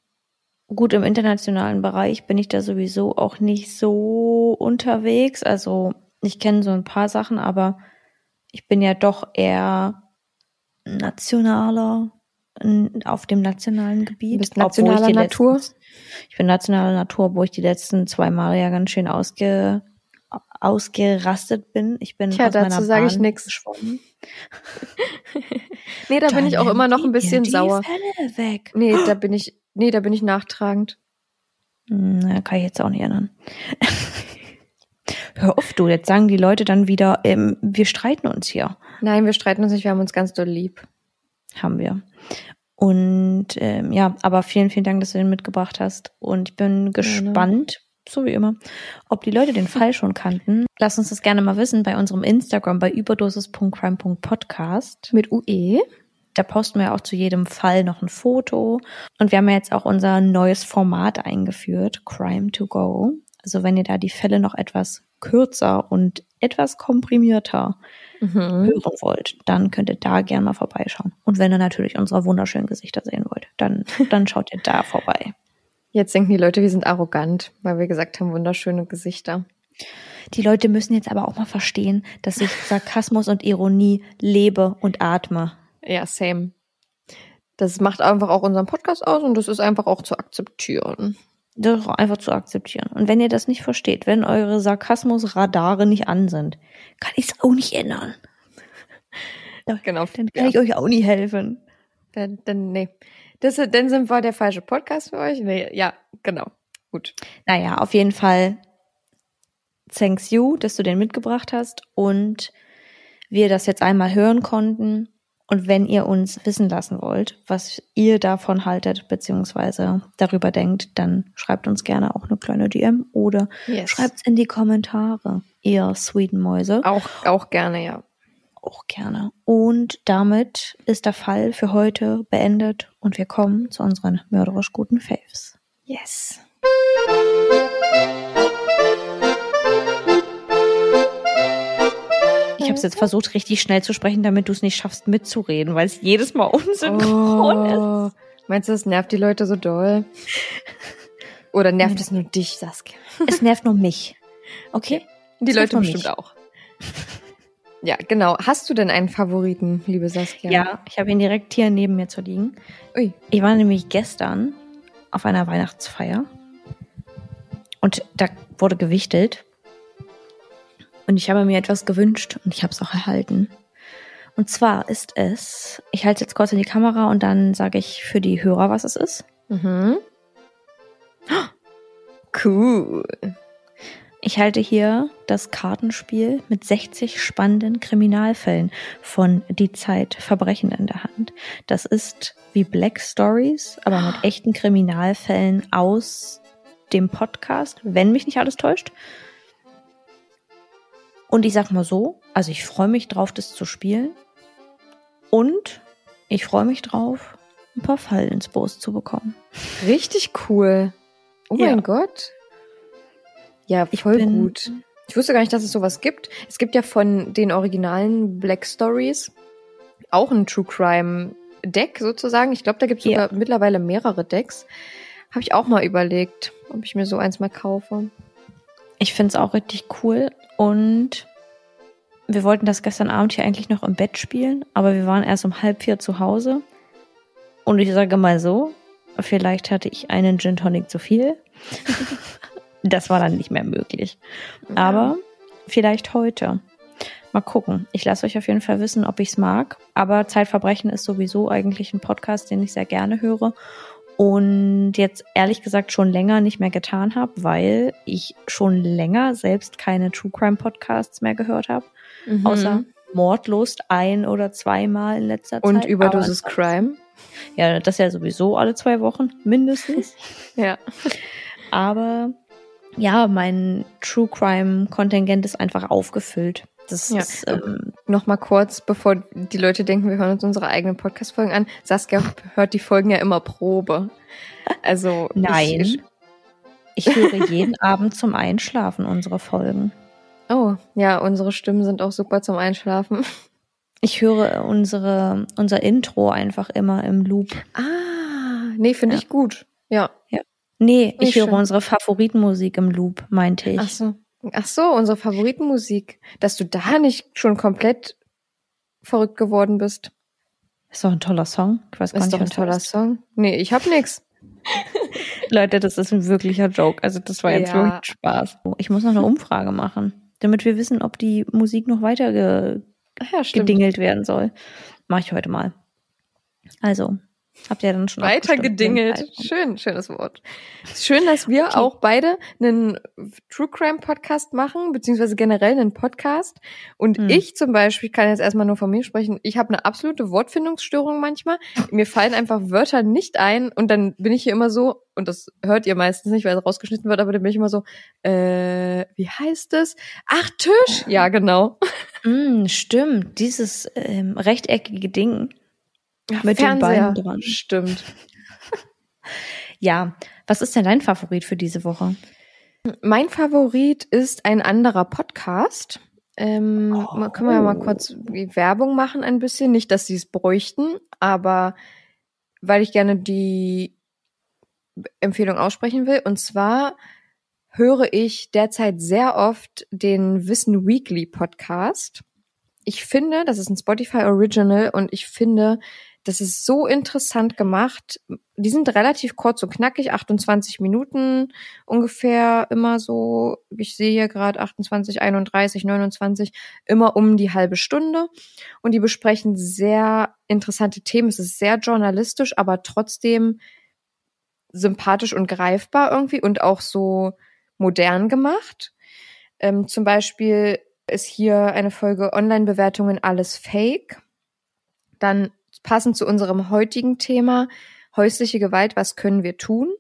Gut, im internationalen Bereich bin ich da sowieso auch nicht so unterwegs. Also ich kenne so ein paar Sachen, aber ich bin ja doch eher nationaler auf dem nationalen Gebiet. Du bist ich nationaler die Natur? letzten- ich bin nationaler Natur, wo ich die letzten zwei Male ja ganz schön ausge, ausgerastet bin. Ich bin Tja, aus dazu sage ich geschwommen. Nee, da bin ich auch Dann immer noch ein bisschen dir sauer. Die Fälle weg. Nee, da bin ich, nee, da bin ich nachtragend. Hm, Na, kann ich jetzt auch nicht ändern. Hör auf, du. Jetzt sagen die Leute dann wieder, ähm, wir streiten uns hier. Nein, wir streiten uns nicht, wir haben uns ganz doll lieb. Haben wir. Und ähm, ja, aber vielen, vielen Dank, dass du den mitgebracht hast. Und ich bin gespannt, so wie immer, ob die Leute den Fall schon kannten. Lass uns das gerne mal wissen bei unserem Instagram bei überdosis.crime.podcast. Mit UE? Da posten wir auch zu jedem Fall noch ein Foto. Und wir haben ja jetzt auch unser neues Format eingeführt, Crime to Go. Also wenn ihr da die Fälle noch etwas kürzer und etwas komprimierter Mhm. hören wollt, dann könnt ihr da gerne mal vorbeischauen. Und wenn ihr natürlich unsere wunderschönen Gesichter sehen wollt, dann, dann schaut ihr da vorbei. Jetzt denken die Leute, wir sind arrogant, weil wir gesagt haben, wunderschöne Gesichter. Die Leute müssen jetzt aber auch mal verstehen, dass ich Sarkasmus und Ironie lebe und atme. Ja, same. Das macht einfach auch unseren Podcast aus und das ist einfach auch zu akzeptieren. Das ist auch einfach zu akzeptieren. Und wenn ihr das nicht versteht, wenn eure Sarkasmusradare nicht an sind, kann ich es auch nicht ändern. Genau. Dann kann Ja. ich euch auch nicht helfen. Dann, dann, nee. Das, dann sind wir der falsche Podcast für euch. Nee, ja, genau. Gut. Naja, auf jeden Fall thanks you, dass du den mitgebracht hast und wir das jetzt einmal hören konnten. Und wenn ihr uns wissen lassen wollt, was ihr davon haltet, beziehungsweise darüber denkt, dann schreibt uns gerne auch eine kleine DM oder Yes. schreibt's in die Kommentare, ihr sweeten Mäuse. Auch, auch gerne, ja. Auch gerne. Und damit ist der Fall für heute beendet und wir kommen zu unseren mörderisch guten Faves. Yes. Ich habe es jetzt versucht, richtig schnell zu sprechen, damit du es nicht schaffst, mitzureden, weil es jedes Mal unsynchron ist. Oh. Meinst du, das nervt die Leute so doll? Oder nervt es nur dich, Saskia? Es nervt nur mich. Okay? Die Das Leute bestimmt mich. auch. Ja, genau. Hast du denn einen Favoriten, liebe Saskia? Ja, ich habe ihn direkt hier neben mir zu liegen. Ui. Ich war nämlich gestern auf einer Weihnachtsfeier und da wurde gewichtelt. Und ich habe mir etwas gewünscht und ich habe es auch erhalten. Und zwar ist es, ich halte jetzt kurz in die Kamera und dann sage ich für die Hörer, was es ist. Mhm. Cool. Ich halte hier das Kartenspiel mit 60 spannenden Kriminalfällen von Die Zeit Verbrechen in der Hand. Das ist wie Black Stories, aber mit echten Kriminalfällen aus dem Podcast, wenn mich nicht alles täuscht. Und ich sag mal so, also ich freue mich drauf, das zu spielen. Und ich freue mich drauf, ein paar Fallen ins Boot zu bekommen. Richtig cool. Oh Ja. mein Gott. Ja, Ich voll bin- gut. Ich wusste gar nicht, dass es sowas gibt. Es gibt ja von den originalen Black Stories auch ein True Crime Deck sozusagen. Ich glaube, da gibt es Ja. sogar mittlerweile mehrere Decks. Habe ich auch mal überlegt, ob ich mir so eins mal kaufe. Ich finde es auch richtig cool. Und wir wollten das gestern Abend hier eigentlich noch im Bett spielen, aber wir waren erst um halb vier zu Hause. Und ich sage mal so, vielleicht hatte ich einen Gin Tonic zu viel. das war dann nicht mehr möglich. Aber vielleicht heute. Mal gucken. Ich lasse euch auf jeden Fall wissen, ob ich es mag. Aber Zeitverbrechen ist sowieso eigentlich ein Podcast, den ich sehr gerne höre. Und jetzt ehrlich gesagt schon länger nicht mehr getan habe, weil ich schon länger selbst keine True Crime Podcasts mehr gehört habe. Mhm. Außer Mordlust ein oder zweimal in letzter Zeit. und Überdosis Crime. Ja, das ja sowieso alle zwei Wochen mindestens. Ja. Aber ja, mein True Crime Kontingent ist einfach aufgefüllt. Das Ja. ist ähm, Noch mal kurz, bevor die Leute denken, wir hören uns unsere eigenen Podcast-Folgen an. Saskia hört die Folgen ja immer Probe. Also Nein. Ich, ich höre jeden Abend zum Einschlafen unsere Folgen. oh, ja, unsere Stimmen sind auch super zum Einschlafen. Ich höre unsere, unser Intro einfach immer im Loop. Ah, nee, finde Ja. ich gut. Ja. Nee, ich höre unsere Favoritenmusik im Loop, meinte ich. Ach so. Ach so, unsere Favoritenmusik. Dass du da nicht schon komplett verrückt geworden bist. Ist doch ein toller Song. Ich weiß gar Ist nicht, doch ein toller ist. Song. Nee, ich hab nix. Leute, das ist ein wirklicher Joke. Also das war jetzt Ja. wirklich Spaß. Ich muss noch eine Umfrage machen, damit wir wissen, ob die Musik noch weiter ge ja, gedingelt werden soll. Mache ich heute mal. Also, habt ihr dann schon Weiter gedingelt. Schön, schönes Wort. Schön, dass wir Okay. auch beide einen True Crime Podcast machen, beziehungsweise generell einen Podcast. Und Hm. ich zum Beispiel, ich kann jetzt erstmal nur von mir sprechen, ich habe eine absolute Wortfindungsstörung manchmal. Mir fallen einfach Wörter nicht ein und dann bin ich hier immer so, und das hört ihr meistens nicht, weil es rausgeschnitten wird, aber dann bin ich immer so, äh, wie heißt es? Ach, Tisch! Ja, genau. Mm, stimmt, dieses ähm, rechteckige Ding. Mit den Fernseher. Beinen dran. Stimmt. Ja, was ist denn dein Favorit für diese Woche? Mein Favorit ist ein anderer Podcast. Ähm, mal- Können wir ja mal kurz die Werbung machen ein bisschen. Nicht, dass sie es bräuchten, aber weil ich gerne die Empfehlung aussprechen will. Und zwar höre ich derzeit sehr oft den Wissen Weekly Podcast. Ich finde, das ist ein Spotify Original und ich finde, das ist so interessant gemacht. Die sind relativ kurz und knackig, 28 Minuten ungefähr immer so. Ich sehe hier gerade 28, 31, 29, immer um die halbe Stunde. Und die besprechen sehr interessante Themen. Es ist sehr journalistisch, aber trotzdem sympathisch und greifbar irgendwie und auch so modern gemacht. Ähm, zum Beispiel ist hier eine Folge Online-Bewertungen alles Fake. Dann passend zu unserem heutigen Thema häusliche Gewalt, was können wir tun?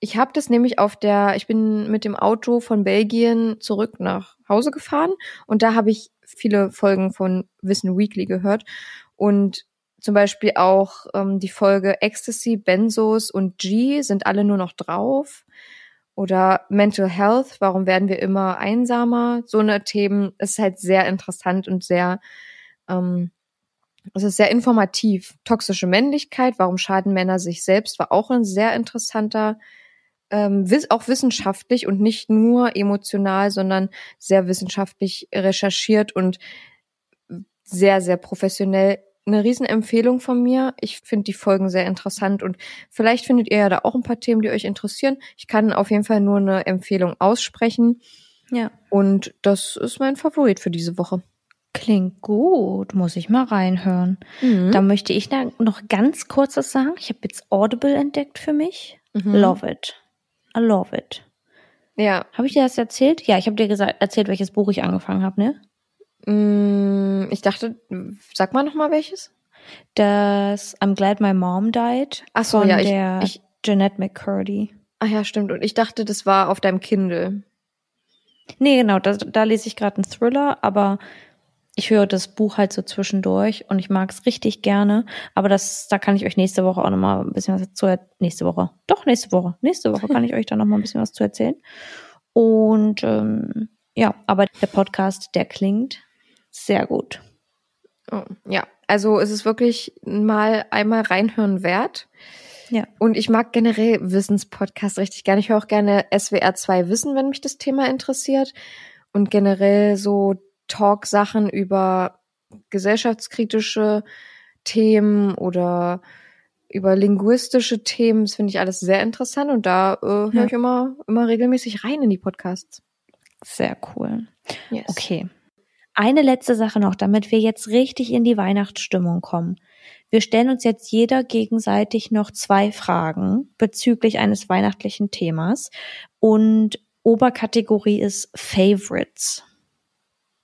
Ich habe das nämlich auf der, ich bin mit dem Auto von Belgien zurück nach Hause gefahren und da habe ich viele Folgen von Wissen Weekly gehört und zum Beispiel auch ähm, die Folge Ecstasy, Benzos und G sind alle nur noch drauf. Oder Mental Health, warum werden wir immer einsamer? So eine Themen ist halt sehr interessant und sehr, ähm, es ist sehr informativ. Toxische Männlichkeit, warum schaden Männer sich selbst, war auch ein sehr interessanter, ähm, auch wissenschaftlich und nicht nur emotional, sondern sehr wissenschaftlich recherchiert und sehr, sehr professionell eine Riesenempfehlung von mir. Ich finde die Folgen sehr interessant und vielleicht findet ihr ja da auch ein paar Themen, die euch interessieren. Ich kann auf jeden Fall nur eine Empfehlung aussprechen Ja. und das ist mein Favorit für diese Woche. Klingt gut, muss ich mal reinhören. Mhm. Da möchte ich noch ganz kurz was sagen. Ich habe jetzt Audible entdeckt für mich. Mhm. Love it. I love it. Ja. Habe ich dir das erzählt? Ja, ich habe dir gesagt, erzählt, welches Buch ich angefangen habe, ne? Mm, ich dachte, sag mal noch mal welches. Das I'm Glad My Mom Died Ach so, von ja, ich- der ich- Jeanette McCurdy. Ach ja, stimmt. Und ich dachte, das war auf deinem Kindle. Nee, genau, da, da lese ich gerade einen Thriller, aber ich höre das Buch halt so zwischendurch und ich mag es richtig gerne. Aber das, da kann ich euch nächste Woche auch nochmal ein bisschen was zu er- nächste Woche. Doch, nächste Woche. Nächste Woche kann ich euch da nochmal ein bisschen was zu erzählen. Und ähm, ja, aber der Podcast, der klingt sehr gut. Oh, ja, also es ist wirklich mal einmal reinhören wert. Ja. Und ich mag generell Wissenspodcasts richtig gerne. Ich höre auch gerne SWR 2 Wissen, wenn mich das Thema interessiert. Und generell so Talk-Sachen über gesellschaftskritische Themen oder über linguistische Themen. Das finde ich alles sehr interessant. Und da äh, höre Ja. ich immer, immer regelmäßig rein in die Podcasts. Sehr cool. Yes. Okay. Eine letzte Sache noch, damit wir jetzt richtig in die Weihnachtsstimmung kommen. Wir stellen uns jetzt jeder gegenseitig noch zwei Fragen bezüglich eines weihnachtlichen Themas und Oberkategorie ist Favorites.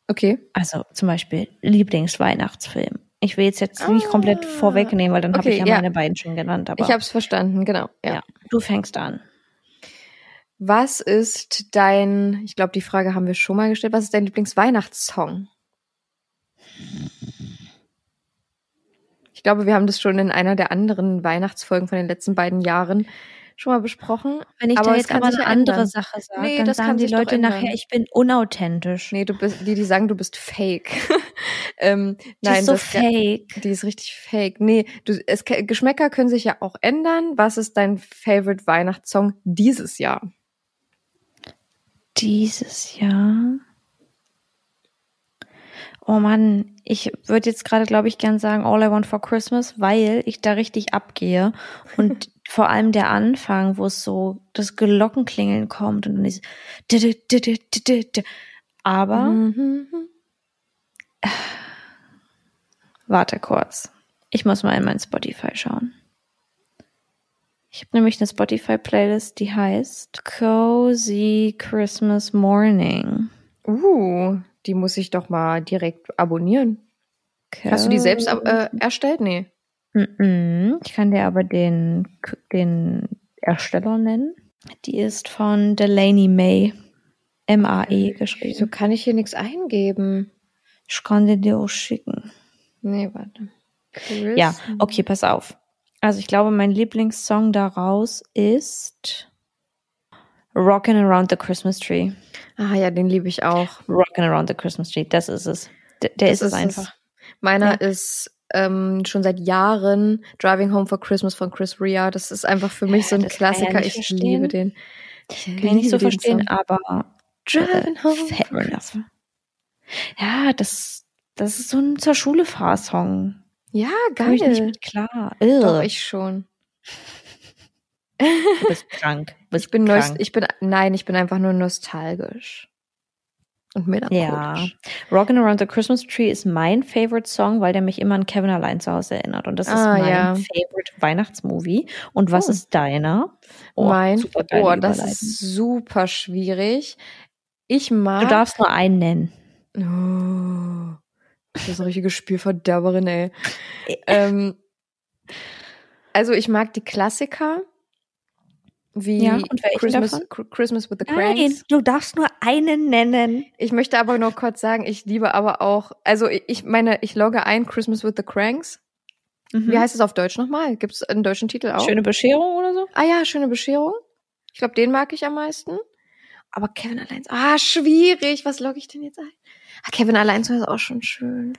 Okay. Also zum Beispiel Lieblingsweihnachtsfilm. Ich will jetzt jetzt nicht komplett Ah, vorwegnehmen, weil dann habe okay, ich ja, ja. meine beiden schon genannt. Aber Ich habe es verstanden, genau. ja. ja, du fängst an. Was ist dein, ich glaube, die Frage haben wir schon mal gestellt, was ist dein Lieblingsweihnachtssong? Ich glaube, wir haben das schon in einer der anderen Weihnachtsfolgen von den letzten beiden Jahren schon mal besprochen. Wenn ich Aber da jetzt kann aber eine andere ändern. Sache sage, Nee, dann das kann sagen die Leute nachher, ich bin unauthentisch. Nee, du bist, die, die sagen, du bist fake. ähm, Die nein, ist so das, fake. die ist richtig fake. Nee, du, es, Geschmäcker können sich ja auch ändern. Was ist dein Favorite Weihnachtssong dieses Jahr? Dieses Jahr. Oh Mann, ich würde jetzt gerade, glaube ich, gern sagen All I Want for Christmas, weil ich da richtig abgehe. Und vor allem der Anfang, wo es so das Glockenklingeln kommt und dann ist aber Mhm. warte kurz. Ich muss mal in mein Spotify schauen. Ich habe nämlich eine Spotify-Playlist, die heißt Cozy Christmas Morning. Uh, die muss ich doch mal direkt abonnieren. Hast du die selbst äh, erstellt? Nee. Ich kann dir aber den, den Ersteller nennen. Die ist von Delaney May. M-A-E Wieso geschrieben. kann ich hier nichts eingeben? Ich kann dir die auch schicken. Nee, warte. Ja, okay, pass auf. Also ich glaube, mein Lieblingssong daraus ist Rockin' Around the Christmas Tree. Ah ja, den liebe ich auch. Rockin' Around the Christmas Tree, das ist es. D der Das ist es einfach. Meiner ist ähm, schon seit Jahren Driving Home for Christmas von Chris Ria. Das ist einfach für mich so ein Das ja Klassiker. ich verstehen. liebe den. Ich Kann ich nicht so verstehen, Song. aber Driving äh, Home fair for enough. Christmas. Ja, das, das ist so ein zur Schule Fahrsong. Ja, Komm ich nicht geil. mit klar. Doch, Ugh. ich schon. Du bist krank. Ich bin, krank. ich bin, nein, ich bin einfach nur nostalgisch. Und Ja. melancholisch. Rockin' Around the Christmas Tree ist mein Favorite Song, weil der mich immer an Kevin allein zu Hause erinnert. Und das ist Ah, mein ja. Favorite Weihnachtsmovie. Und was Oh. ist deiner? mein, supergeile oh, das ist super schwierig. Ich mag. Du darfst nur einen nennen. Oh, das ist eine richtige Spielverderberin, ey. ähm, also ich mag die Klassiker wie Ja, und Christmas, Christmas with the Nein, Cranks. du darfst nur einen nennen. Ich möchte aber noch kurz sagen, ich liebe aber auch, also ich meine, ich logge ein Christmas with the Cranks. Wie heißt es auf Deutsch nochmal? Gibt es einen deutschen Titel auch? Mhm. Schöne Bescherung oder so? Ah ja, schöne Bescherung. Ich glaube, den mag ich am meisten. Aber Kevin allein. Ah, schwierig. Was logge ich denn jetzt ein? Ah, Kevin allein zu Hause ist auch schon schön.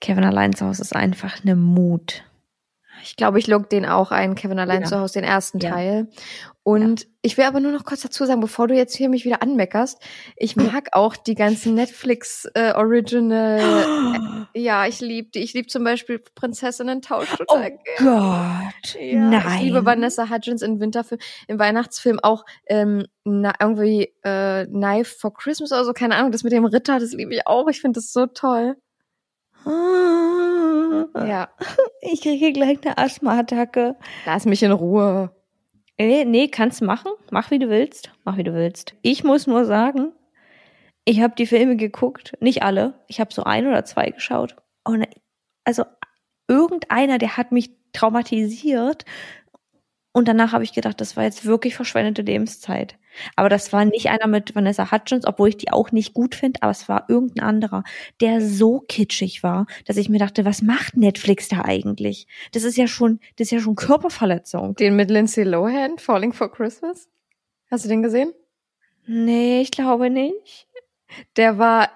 Kevin allein zu Hause ist einfach eine Mut. Ich glaube, ich log den auch ein, Kevin allein Ja. zu Hause, den ersten Ja. Teil. Und ich will aber nur noch kurz dazu sagen, bevor du jetzt hier mich wieder anmeckerst, ich mag auch die ganzen Netflix äh, Original. ja, ich liebe die. Ich liebe zum Beispiel Prinzessinnen-Tausch total Oh. Gott. Ja, Nein. Ich liebe Vanessa Hudgens im Winterfilm, im Weihnachtsfilm auch ähm, na, irgendwie äh, Knife for Christmas oder so, keine Ahnung, das mit dem Ritter, das liebe ich auch. Ich finde das so toll. Ja, Ich kriege gleich eine Asthmaattacke. lass mich in Ruhe. Nee, nee, kannst machen. Mach, wie du willst. Mach, wie du willst. Ich muss nur sagen, ich habe die Filme geguckt. Nicht alle. Ich habe so ein oder zwei geschaut. Und also irgendeiner, der hat mich traumatisiert. Und danach habe ich gedacht, das war jetzt wirklich verschwendete Lebenszeit. Aber das war nicht einer mit Vanessa Hutchins, obwohl ich die auch nicht gut finde, aber es war irgendein anderer, der so kitschig war, dass ich mir dachte, was macht Netflix da eigentlich? Das ist ja schon, das ist ja schon Körperverletzung. Den mit Lindsay Lohan, Falling for Christmas? Hast du den gesehen? Nee, ich glaube nicht. Der war,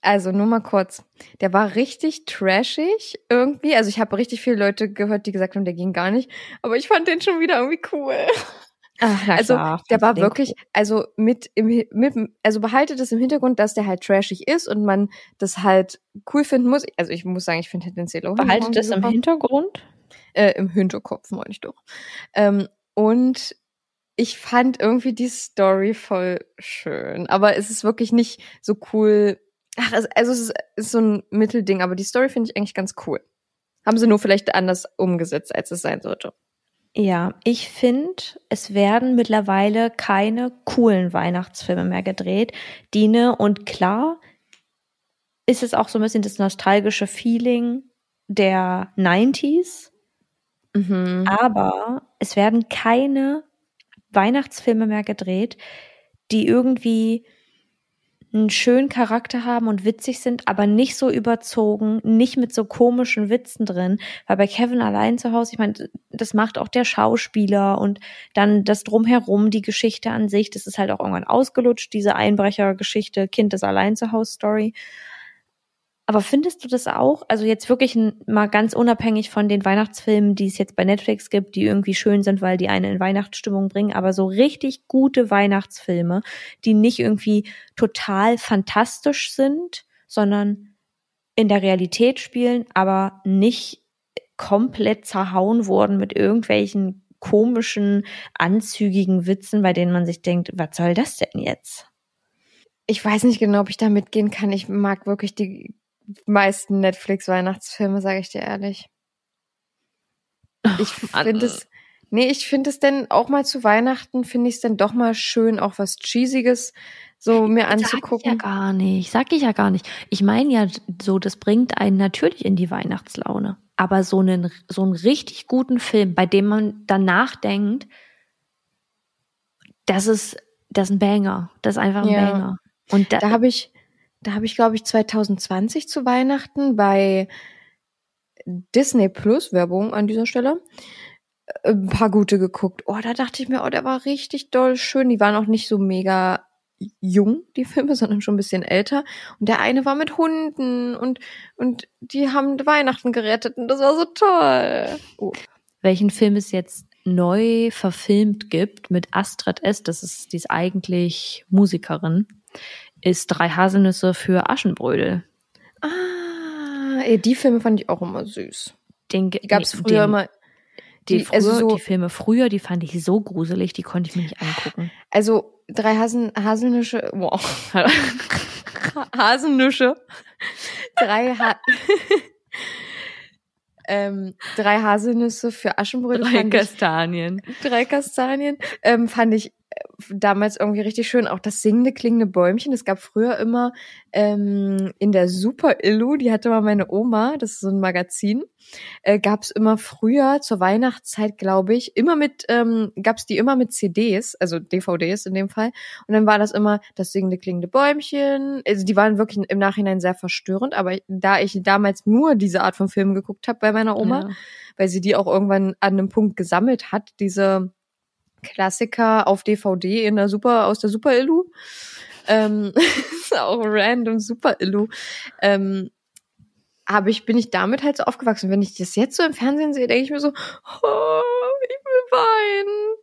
also nur mal kurz, der war richtig trashig irgendwie. Also ich habe richtig viele Leute gehört, die gesagt haben, der ging gar nicht. Aber ich fand den schon wieder irgendwie cool. Ach, also klar, der war wirklich, also mit im mit, also behaltet es im Hintergrund, dass der halt trashig ist und man das halt cool finden muss. Also ich muss sagen, ich finde Lindsay Lohan Behaltet das im. Hintergrund? äh, im Hinterkopf, meine ich doch. Ähm, und ich fand irgendwie die Story voll schön, aber es ist wirklich nicht so cool. Ach, es- also es ist, ist so ein Mittelding, aber die Story finde ich eigentlich ganz cool. Haben sie nur vielleicht anders umgesetzt, als es sein sollte. Ja, ich finde, es werden mittlerweile keine coolen Weihnachtsfilme mehr gedreht. Dine und klar ist es auch so ein bisschen das nostalgische Feeling der 90s, Mhm. aber es werden keine Weihnachtsfilme mehr gedreht, die irgendwie einen schönen Charakter haben und witzig sind, aber nicht so überzogen, nicht mit so komischen Witzen drin. Weil bei Kevin allein zu Hause, ich meine, das macht auch der Schauspieler und dann das drumherum, die Geschichte an sich, das ist halt auch irgendwann ausgelutscht, diese Einbrechergeschichte, Kind des allein zu Hause Story. Aber findest du das auch? Also jetzt wirklich mal ganz unabhängig von den Weihnachtsfilmen, die es jetzt bei Netflix gibt, die irgendwie schön sind, weil die eine in Weihnachtsstimmung bringen, aber so richtig gute Weihnachtsfilme, die nicht irgendwie total fantastisch sind, sondern in der Realität spielen, aber nicht komplett zerhauen wurden mit irgendwelchen komischen, anzügigen Witzen, bei denen man sich denkt, was soll das denn jetzt? Ich weiß nicht genau, ob ich da mitgehen kann. Ich mag wirklich die meisten Netflix-Weihnachtsfilme, sage ich dir ehrlich. Ich finde es, nee, ich finde es denn auch mal zu Weihnachten, finde ich es dann doch mal schön, auch was Cheesiges so mir Sag ich ja anzugucken. gar nicht. Sag ich ja gar nicht. Ich meine ja so, das bringt einen natürlich in die Weihnachtslaune. Aber so einen, so einen richtig guten Film, bei dem man danach denkt, das ist, das ist ein Banger. Das ist einfach ein Ja. Banger. Und da, Da habe ich, da habe ich, glaube ich, 2020 zu Weihnachten bei Disney Plus, Werbung an dieser Stelle, äh, ein paar gute geguckt. Oh, da dachte ich mir, oh, der war richtig doll schön. Die waren auch nicht so mega jung, die Filme, sondern schon ein bisschen älter. Und der eine war mit Hunden und, und die haben Weihnachten gerettet und das war so toll. Oh. welchen Film es jetzt neu verfilmt gibt mit Astrid S., das ist, die ist eigentlich Musikerin, ist Drei Haselnüsse für Aschenbrödel. Ah, ey, die Filme fand ich auch immer süß. Den, Die gab's nee, früher den, immer. Die, die- früher, also so- die Filme früher, die fand ich so gruselig, die konnte ich mir nicht angucken. Also drei Hasen, Haselnüsse, wow. Haselnüsse. Drei ha ähm, drei Haselnüsse für Aschenbrödel. ich, Kastanien. drei Kastanien. Ähm, fand ich damals irgendwie richtig schön. Auch das singende, klingende Bäumchen. Es gab früher immer ähm, in der Super Illu, die hatte mal meine Oma, das ist so ein Magazin, äh, gab es immer früher zur Weihnachtszeit, glaube ich, immer mit, ähm, gab es die immer mit CDs, also DVDs in dem Fall. Und dann war das immer das singende, klingende Bäumchen. Also die waren wirklich im Nachhinein sehr verstörend, aber da ich damals nur diese Art von Filmen geguckt habe bei meiner Oma, Ja. weil sie die auch irgendwann an einem Punkt gesammelt hat, diese Klassiker auf DVD in der Super, aus der Super Illu. Ähm, auch random Super Illu. Ähm, aber ich bin ich damit halt so aufgewachsen. Wenn ich das jetzt so im Fernsehen sehe, denke ich mir so, oh, ich will weinen.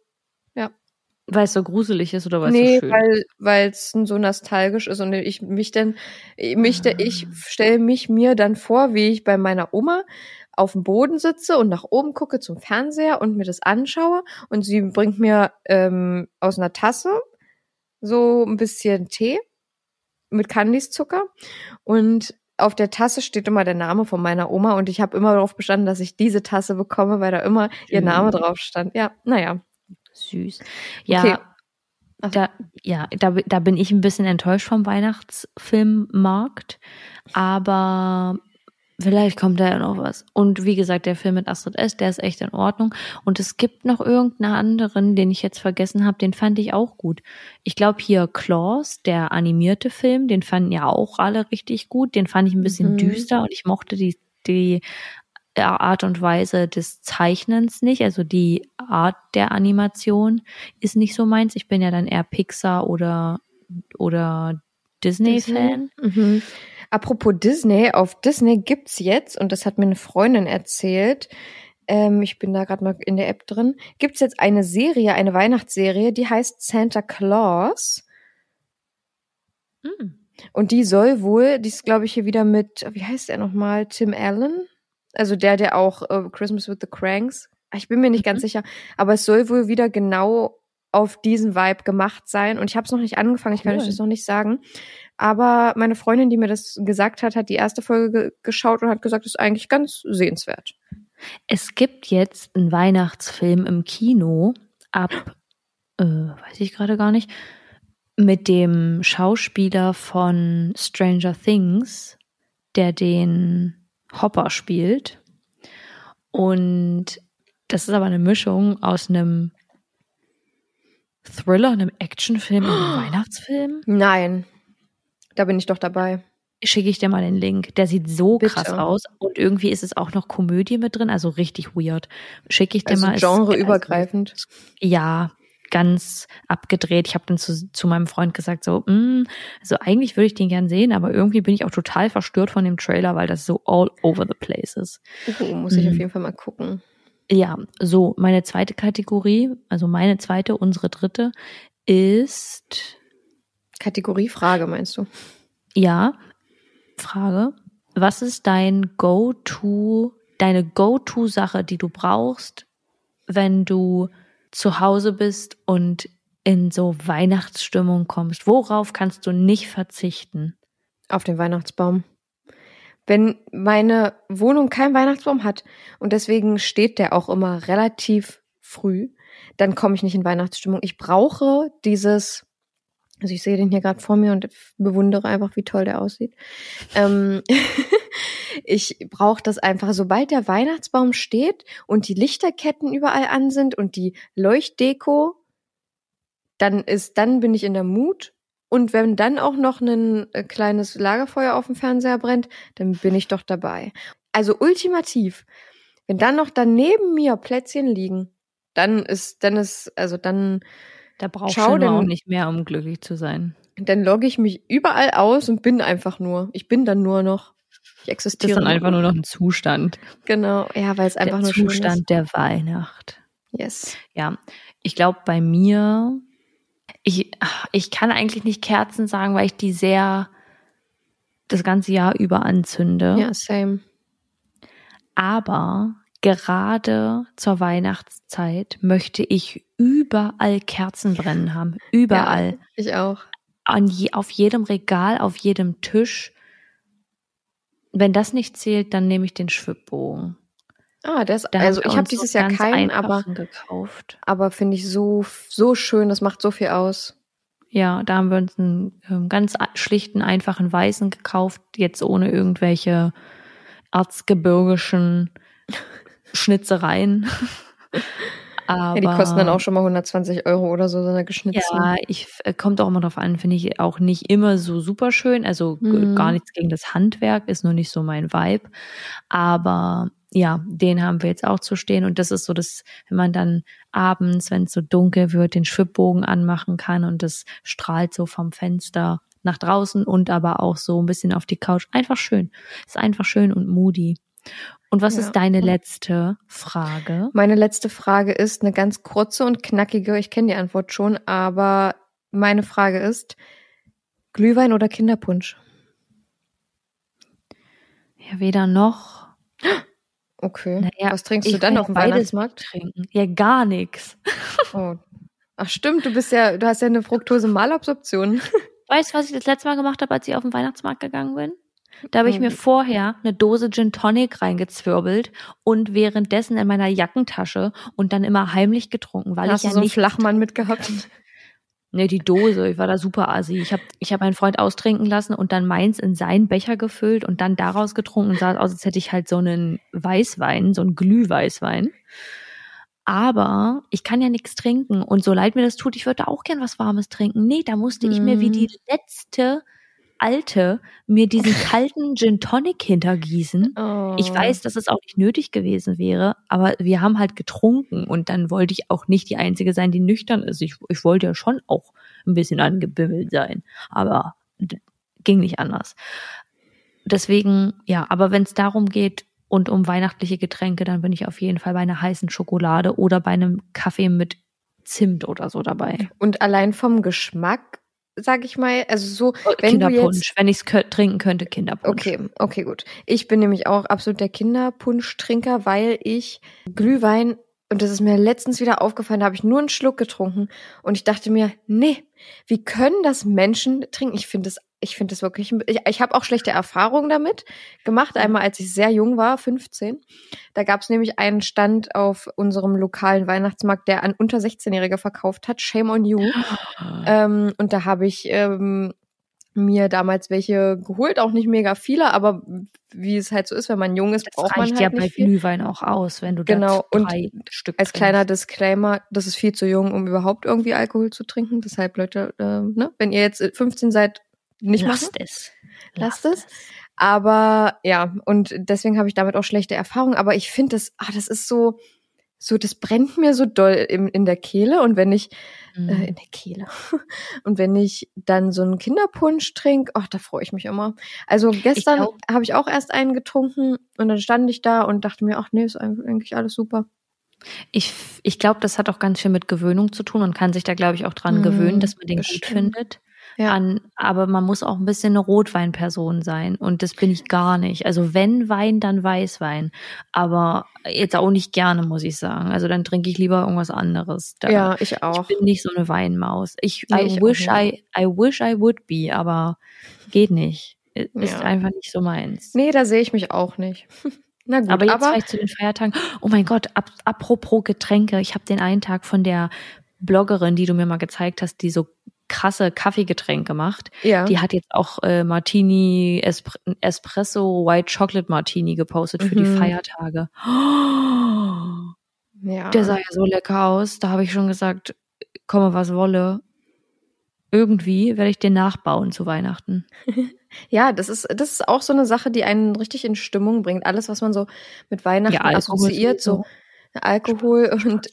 Weil es so gruselig ist oder weil es nee, so schön weil weil es so nostalgisch ist und ich mich dann mich Ah. ich stelle mich mir dann vor, wie ich bei meiner Oma auf dem Boden sitze und nach oben gucke zum Fernseher und mir das anschaue und sie bringt mir ähm, aus einer Tasse so ein bisschen Tee mit Kandiszucker und auf der Tasse steht immer der Name von meiner Oma und ich habe immer darauf bestanden, dass ich diese Tasse bekomme, weil da immer ihr Schön. Name drauf stand. Ja, naja. Süß. Ja, Okay. da, ja da, da bin ich ein bisschen enttäuscht vom Weihnachtsfilmmarkt. Aber vielleicht kommt da ja noch was. Und wie gesagt, der Film mit Astrid S., der ist echt in Ordnung. Und es gibt noch irgendeinen anderen, den ich jetzt vergessen habe, den fand ich auch gut. Ich glaube hier Claus, der animierte Film, den fanden ja auch alle richtig gut. Den fand ich ein bisschen Mhm. düster und ich mochte die, die Art und Weise des Zeichnens nicht. Also die Art der Animation ist nicht so meins. Ich bin ja dann eher Pixar oder, oder Disney-Fan. Mhm. Apropos Disney, auf Disney gibt's jetzt, und das hat mir eine Freundin erzählt, ähm, ich bin da gerade mal in der App drin, gibt's jetzt eine Serie, eine Weihnachtsserie, die heißt Santa Claus. Mhm. Und die soll wohl, die ist, glaube ich, hier wieder mit, wie heißt er nochmal, Tim Allen? Also der, der auch äh, Christmas with the Cranks. Ah, Ich bin mir nicht ganz Mhm. sicher, aber es soll wohl wieder genau auf diesen Vibe gemacht sein. Und ich habe es noch nicht angefangen, ich kann euch das noch nicht sagen. Aber meine Freundin, die mir das gesagt hat, hat die erste Folge ge geschaut und hat gesagt, das ist eigentlich ganz sehenswert. Es gibt jetzt einen Weihnachtsfilm im Kino ab, äh, weiß ich gerade gar nicht, mit dem Schauspieler von Stranger Things, der den Hopper spielt. Und das ist aber eine Mischung aus einem Thriller, einem Actionfilm und einem Weihnachtsfilm. Nein, da bin ich doch dabei. Schicke ich dir mal den Link. Der sieht so Bitte. krass aus. Und irgendwie ist es auch noch Komödie mit drin, also richtig weird. Schicke ich dir Also mal. Genreübergreifend. Also, ja, ganz abgedreht. Ich habe dann zu, zu meinem Freund gesagt, so, mm, also eigentlich würde ich den gern sehen, aber irgendwie bin ich auch total verstört von dem Trailer, weil das so all over the place ist. Oh, muss ich auf Mhm. jeden Fall mal gucken. Ja, so, meine zweite Kategorie, also meine zweite, unsere dritte, ist, Kategorie Frage, meinst du? ja, Frage, was ist dein Go-To, deine Go-To-Sache, die du brauchst, wenn du zu Hause bist und in so Weihnachtsstimmung kommst? Worauf kannst du nicht verzichten? Auf den Weihnachtsbaum. Wenn meine Wohnung keinen Weihnachtsbaum hat und deswegen steht der auch immer relativ früh, dann komme ich nicht in Weihnachtsstimmung. Ich brauche dieses, also ich sehe den hier gerade vor mir und bewundere einfach, wie toll der aussieht. Ähm, ich brauche das einfach, sobald der Weihnachtsbaum steht und die Lichterketten überall an sind und die Leuchtdeko, dann ist, dann bin ich in der Mut. Und wenn dann auch noch ein äh, kleines Lagerfeuer auf dem Fernseher brennt, dann bin ich doch dabei. Also ultimativ. Wenn dann noch daneben mir Plätzchen liegen, dann ist, dann ist, also dann, Da brauchst Schau, du auch nicht mehr, um glücklich zu sein. dann logge ich mich überall aus und bin einfach nur. Ich bin dann nur noch. Ich Das existiere. ist dann einfach nur noch ein Zustand. Genau. Ja, weil es einfach der nur Zustand der Weihnacht. ist. Yes. Ja, ich glaube bei mir, ich, ich kann eigentlich nicht Kerzen sagen, weil ich die sehr das ganze Jahr über anzünde. Ja, same. Aber gerade zur Weihnachtszeit möchte ich überall Kerzen brennen haben. Überall. Ich auch. An je, auf jedem Regal, auf jedem Tisch. Wenn das nicht zählt, dann nehme ich den Schwibbogen. Ah, das, Da also ich habe dieses Jahr keinen, aber, gekauft. aber finde ich so, so schön. Das macht so viel aus. Ja, da haben wir uns einen ähm, ganz schlichten, einfachen Weißen gekauft, jetzt ohne irgendwelche erzgebirgischen Schnitzereien. Aber, Ja, die kosten dann auch schon mal 120 Euro oder so, so eine geschnitzten. Ja, ich äh, kommt auch immer drauf an, finde ich auch nicht immer so super schön. Also Mhm. gar nichts gegen das Handwerk, ist nur nicht so mein Vibe. Aber ja, den haben wir jetzt auch zu stehen. Und das ist so das, wenn man dann abends, wenn es so dunkel wird, den Schwibbogen anmachen kann und das strahlt so vom Fenster nach draußen und aber auch so ein bisschen auf die Couch. Einfach schön. Ist einfach schön und moody. Und was Ja. ist deine letzte Frage? Meine letzte Frage ist eine ganz kurze und knackige. Ich kenne die Antwort schon, aber meine Frage ist: Glühwein oder Kinderpunsch? Ja, weder noch. Okay. Naja, Was trinkst du dann auf dem Weihnachtsmarkt? Trinken. Ja, gar nichts. Oh. Ach stimmt, du bist ja, du hast ja eine Fructose-Malabsorption. Weißt du, was ich das letzte Mal gemacht habe, als ich auf den Weihnachtsmarkt gegangen bin? Da habe ich mir Mhm. vorher eine Dose Gin Tonic reingezwirbelt und währenddessen in meiner Jackentasche und dann immer heimlich getrunken, weil Hast ich du ja so einen nicht Flachmann mitgehabt? Nee, die Dose. Ich war da super assi. Ich habe ich hab meinen Freund austrinken lassen und dann meins in seinen Becher gefüllt und dann daraus getrunken und sah aus, als hätte ich halt so einen Weißwein, so einen Glühweißwein. Aber ich kann ja nichts trinken und so leid mir das tut, ich würde auch gern was Warmes trinken. Nee, da musste ich mir wie die letzte Alte mir diesen kalten Gin Tonic hintergießen. Oh. Ich weiß, dass es auch nicht nötig gewesen wäre, aber wir haben halt getrunken und dann wollte ich auch nicht die Einzige sein, die nüchtern ist. Ich, ich wollte ja schon auch ein bisschen angebimmelt sein, aber ging nicht anders. Deswegen, ja, aber wenn es darum geht und um weihnachtliche Getränke, dann bin ich auf jeden Fall bei einer heißen Schokolade oder bei einem Kaffee mit Zimt oder so dabei. Und allein vom Geschmack, sag ich mal, also so, wenn du Kinderpunsch, jetzt wenn ich es trinken könnte, Kinderpunsch. Okay, okay, gut. Ich bin nämlich auch absolut der Kinderpunschtrinker, weil ich Glühwein, und das ist mir letztens wieder aufgefallen, da habe ich nur einen Schluck getrunken und ich dachte mir, nee, wie können das Menschen trinken? Ich finde das, ich finde das wirklich, ich, ich habe auch schlechte Erfahrungen damit gemacht. Einmal, als ich sehr jung war, 15. Da gab es nämlich einen Stand auf unserem lokalen Weihnachtsmarkt, der an unter 16-Jährige verkauft hat. Shame on you. Ähm, und da habe ich ähm, mir damals welche geholt, auch nicht mega viele, aber wie es halt so ist, wenn man jung ist, Das braucht man reicht halt ja bei nicht viel. Glühwein auch aus, wenn du Genau, und Stück Als trinkst. kleiner Disclaimer, das ist viel zu jung, um überhaupt irgendwie Alkohol zu trinken. Deshalb, Leute, äh, ne, wenn ihr jetzt 15 seid, nicht machen. Lasst es. Lasst es. Aber ja, und deswegen habe ich damit auch schlechte Erfahrungen. Aber ich finde das, ah, das ist so, so, das brennt mir so doll im, in der Kehle. Und wenn ich, Mhm. äh, in der Kehle. Und wenn ich dann so einen Kinderpunsch trinke, ach, da freue ich mich immer. Also gestern habe ich auch erst einen getrunken und dann stand ich da und dachte mir, ach nee, ist eigentlich alles super. Ich, ich glaube, das hat auch ganz viel mit Gewöhnung zu tun und kann sich da, glaube ich, auch dran Mhm, gewöhnen, dass man den das gut findet. Ja. An, aber man muss auch ein bisschen eine Rotweinperson sein und das bin ich gar nicht. Also wenn Wein, dann Weißwein. Aber jetzt auch nicht gerne, muss ich sagen. Also dann trinke ich lieber irgendwas anderes. Da, ja, ich auch. Ich bin nicht so eine Weinmaus. Ich, Nee, I ich wish. I, I wish I would be, aber geht nicht. Ist Ja. einfach nicht so meins. Nee, da sehe ich mich auch nicht. Na gut, aber aber, jetzt vielleicht zu den Feiertagen. Oh mein Gott, ap apropos Getränke. Ich habe den einen Tag von der Bloggerin, die du mir mal gezeigt hast, die so krasse Kaffeegetränke macht. ja. Die hat jetzt auch äh, Martini, Espr Espresso, White Chocolate Martini gepostet für die Mhm. Feiertage. ja. Der sah ja so lecker aus. Da habe ich schon gesagt, komme was wolle. Irgendwie werde ich den nachbauen zu Weihnachten. Ja, das ist, das ist auch so eine Sache, die einen richtig in Stimmung bringt. Alles, was man so mit Weihnachten Alkohol assoziiert, so Alkohol und,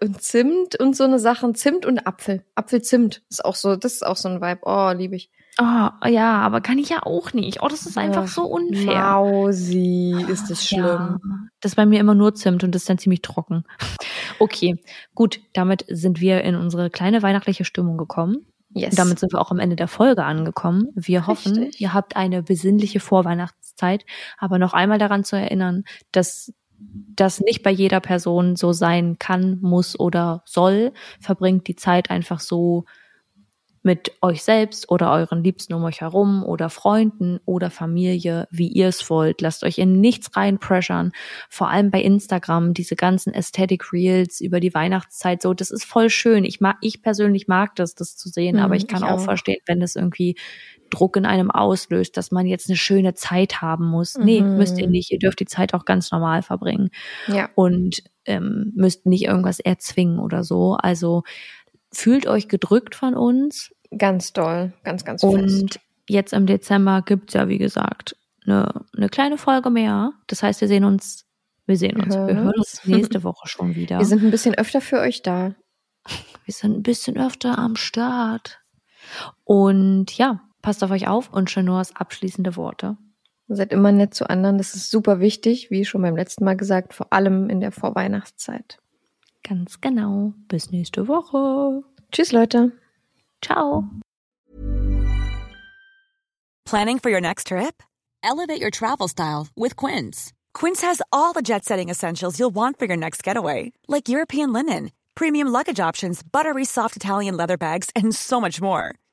und Zimt und so eine Sachen. Zimt und Apfel. Apfelzimt ist auch so, das ist auch so ein Vibe. Oh, liebe ich. Oh, ja, aber kann ich ja auch nicht. Oh, das ist einfach so unfair. Mausi, ist das schlimm. Ja, das ist bei mir immer nur Zimt und das ist dann ziemlich trocken. Okay, gut, damit sind wir in unsere kleine weihnachtliche Stimmung gekommen. Yes. Und damit sind wir auch am Ende der Folge angekommen. Wir hoffen, Richtig. ihr habt eine besinnliche Vorweihnachtszeit, aber noch einmal daran zu erinnern, dass das nicht bei jeder Person so sein kann, muss oder soll. Verbringt die Zeit einfach so mit euch selbst oder euren Liebsten um euch herum oder Freunden oder Familie, wie ihr es wollt. Lasst euch in nichts reinpressern. Vor allem bei Instagram, diese ganzen Aesthetic Reels über die Weihnachtszeit, so, das ist voll schön. Ich mag, ich persönlich mag das, das zu sehen, Mhm, aber ich kann ich auch, auch. verstehen, wenn das irgendwie Druck in einem auslöst, dass man jetzt eine schöne Zeit haben muss. Nee, Mhm. müsst ihr nicht. Ihr dürft die Zeit auch ganz normal verbringen ja. und ähm, müsst nicht irgendwas erzwingen oder so. Also fühlt euch gedrückt von uns Ganz doll. Ganz, ganz fest. und jetzt im Dezember gibt's ja, wie gesagt, eine, eine kleine Folge mehr. Das heißt, wir sehen uns, wir sehen uns, wir hören uns nächste Woche schon wieder. Wir sind ein bisschen öfter für euch da. wir sind ein bisschen öfter am Start. Und ja, passt auf euch auf und Chanors abschließende Worte. Seid immer nett zu anderen. Das ist super wichtig, wie schon beim letzten Mal gesagt, vor allem in der Vorweihnachtszeit. Ganz genau. Bis nächste Woche. Tschüss, Leute. Ciao. Planning for your next trip? Elevate your travel style with Quince. Quince has all the jet setting essentials you'll want for your next getaway, like European linen, premium luggage options, buttery soft Italian leather bags, and so much more.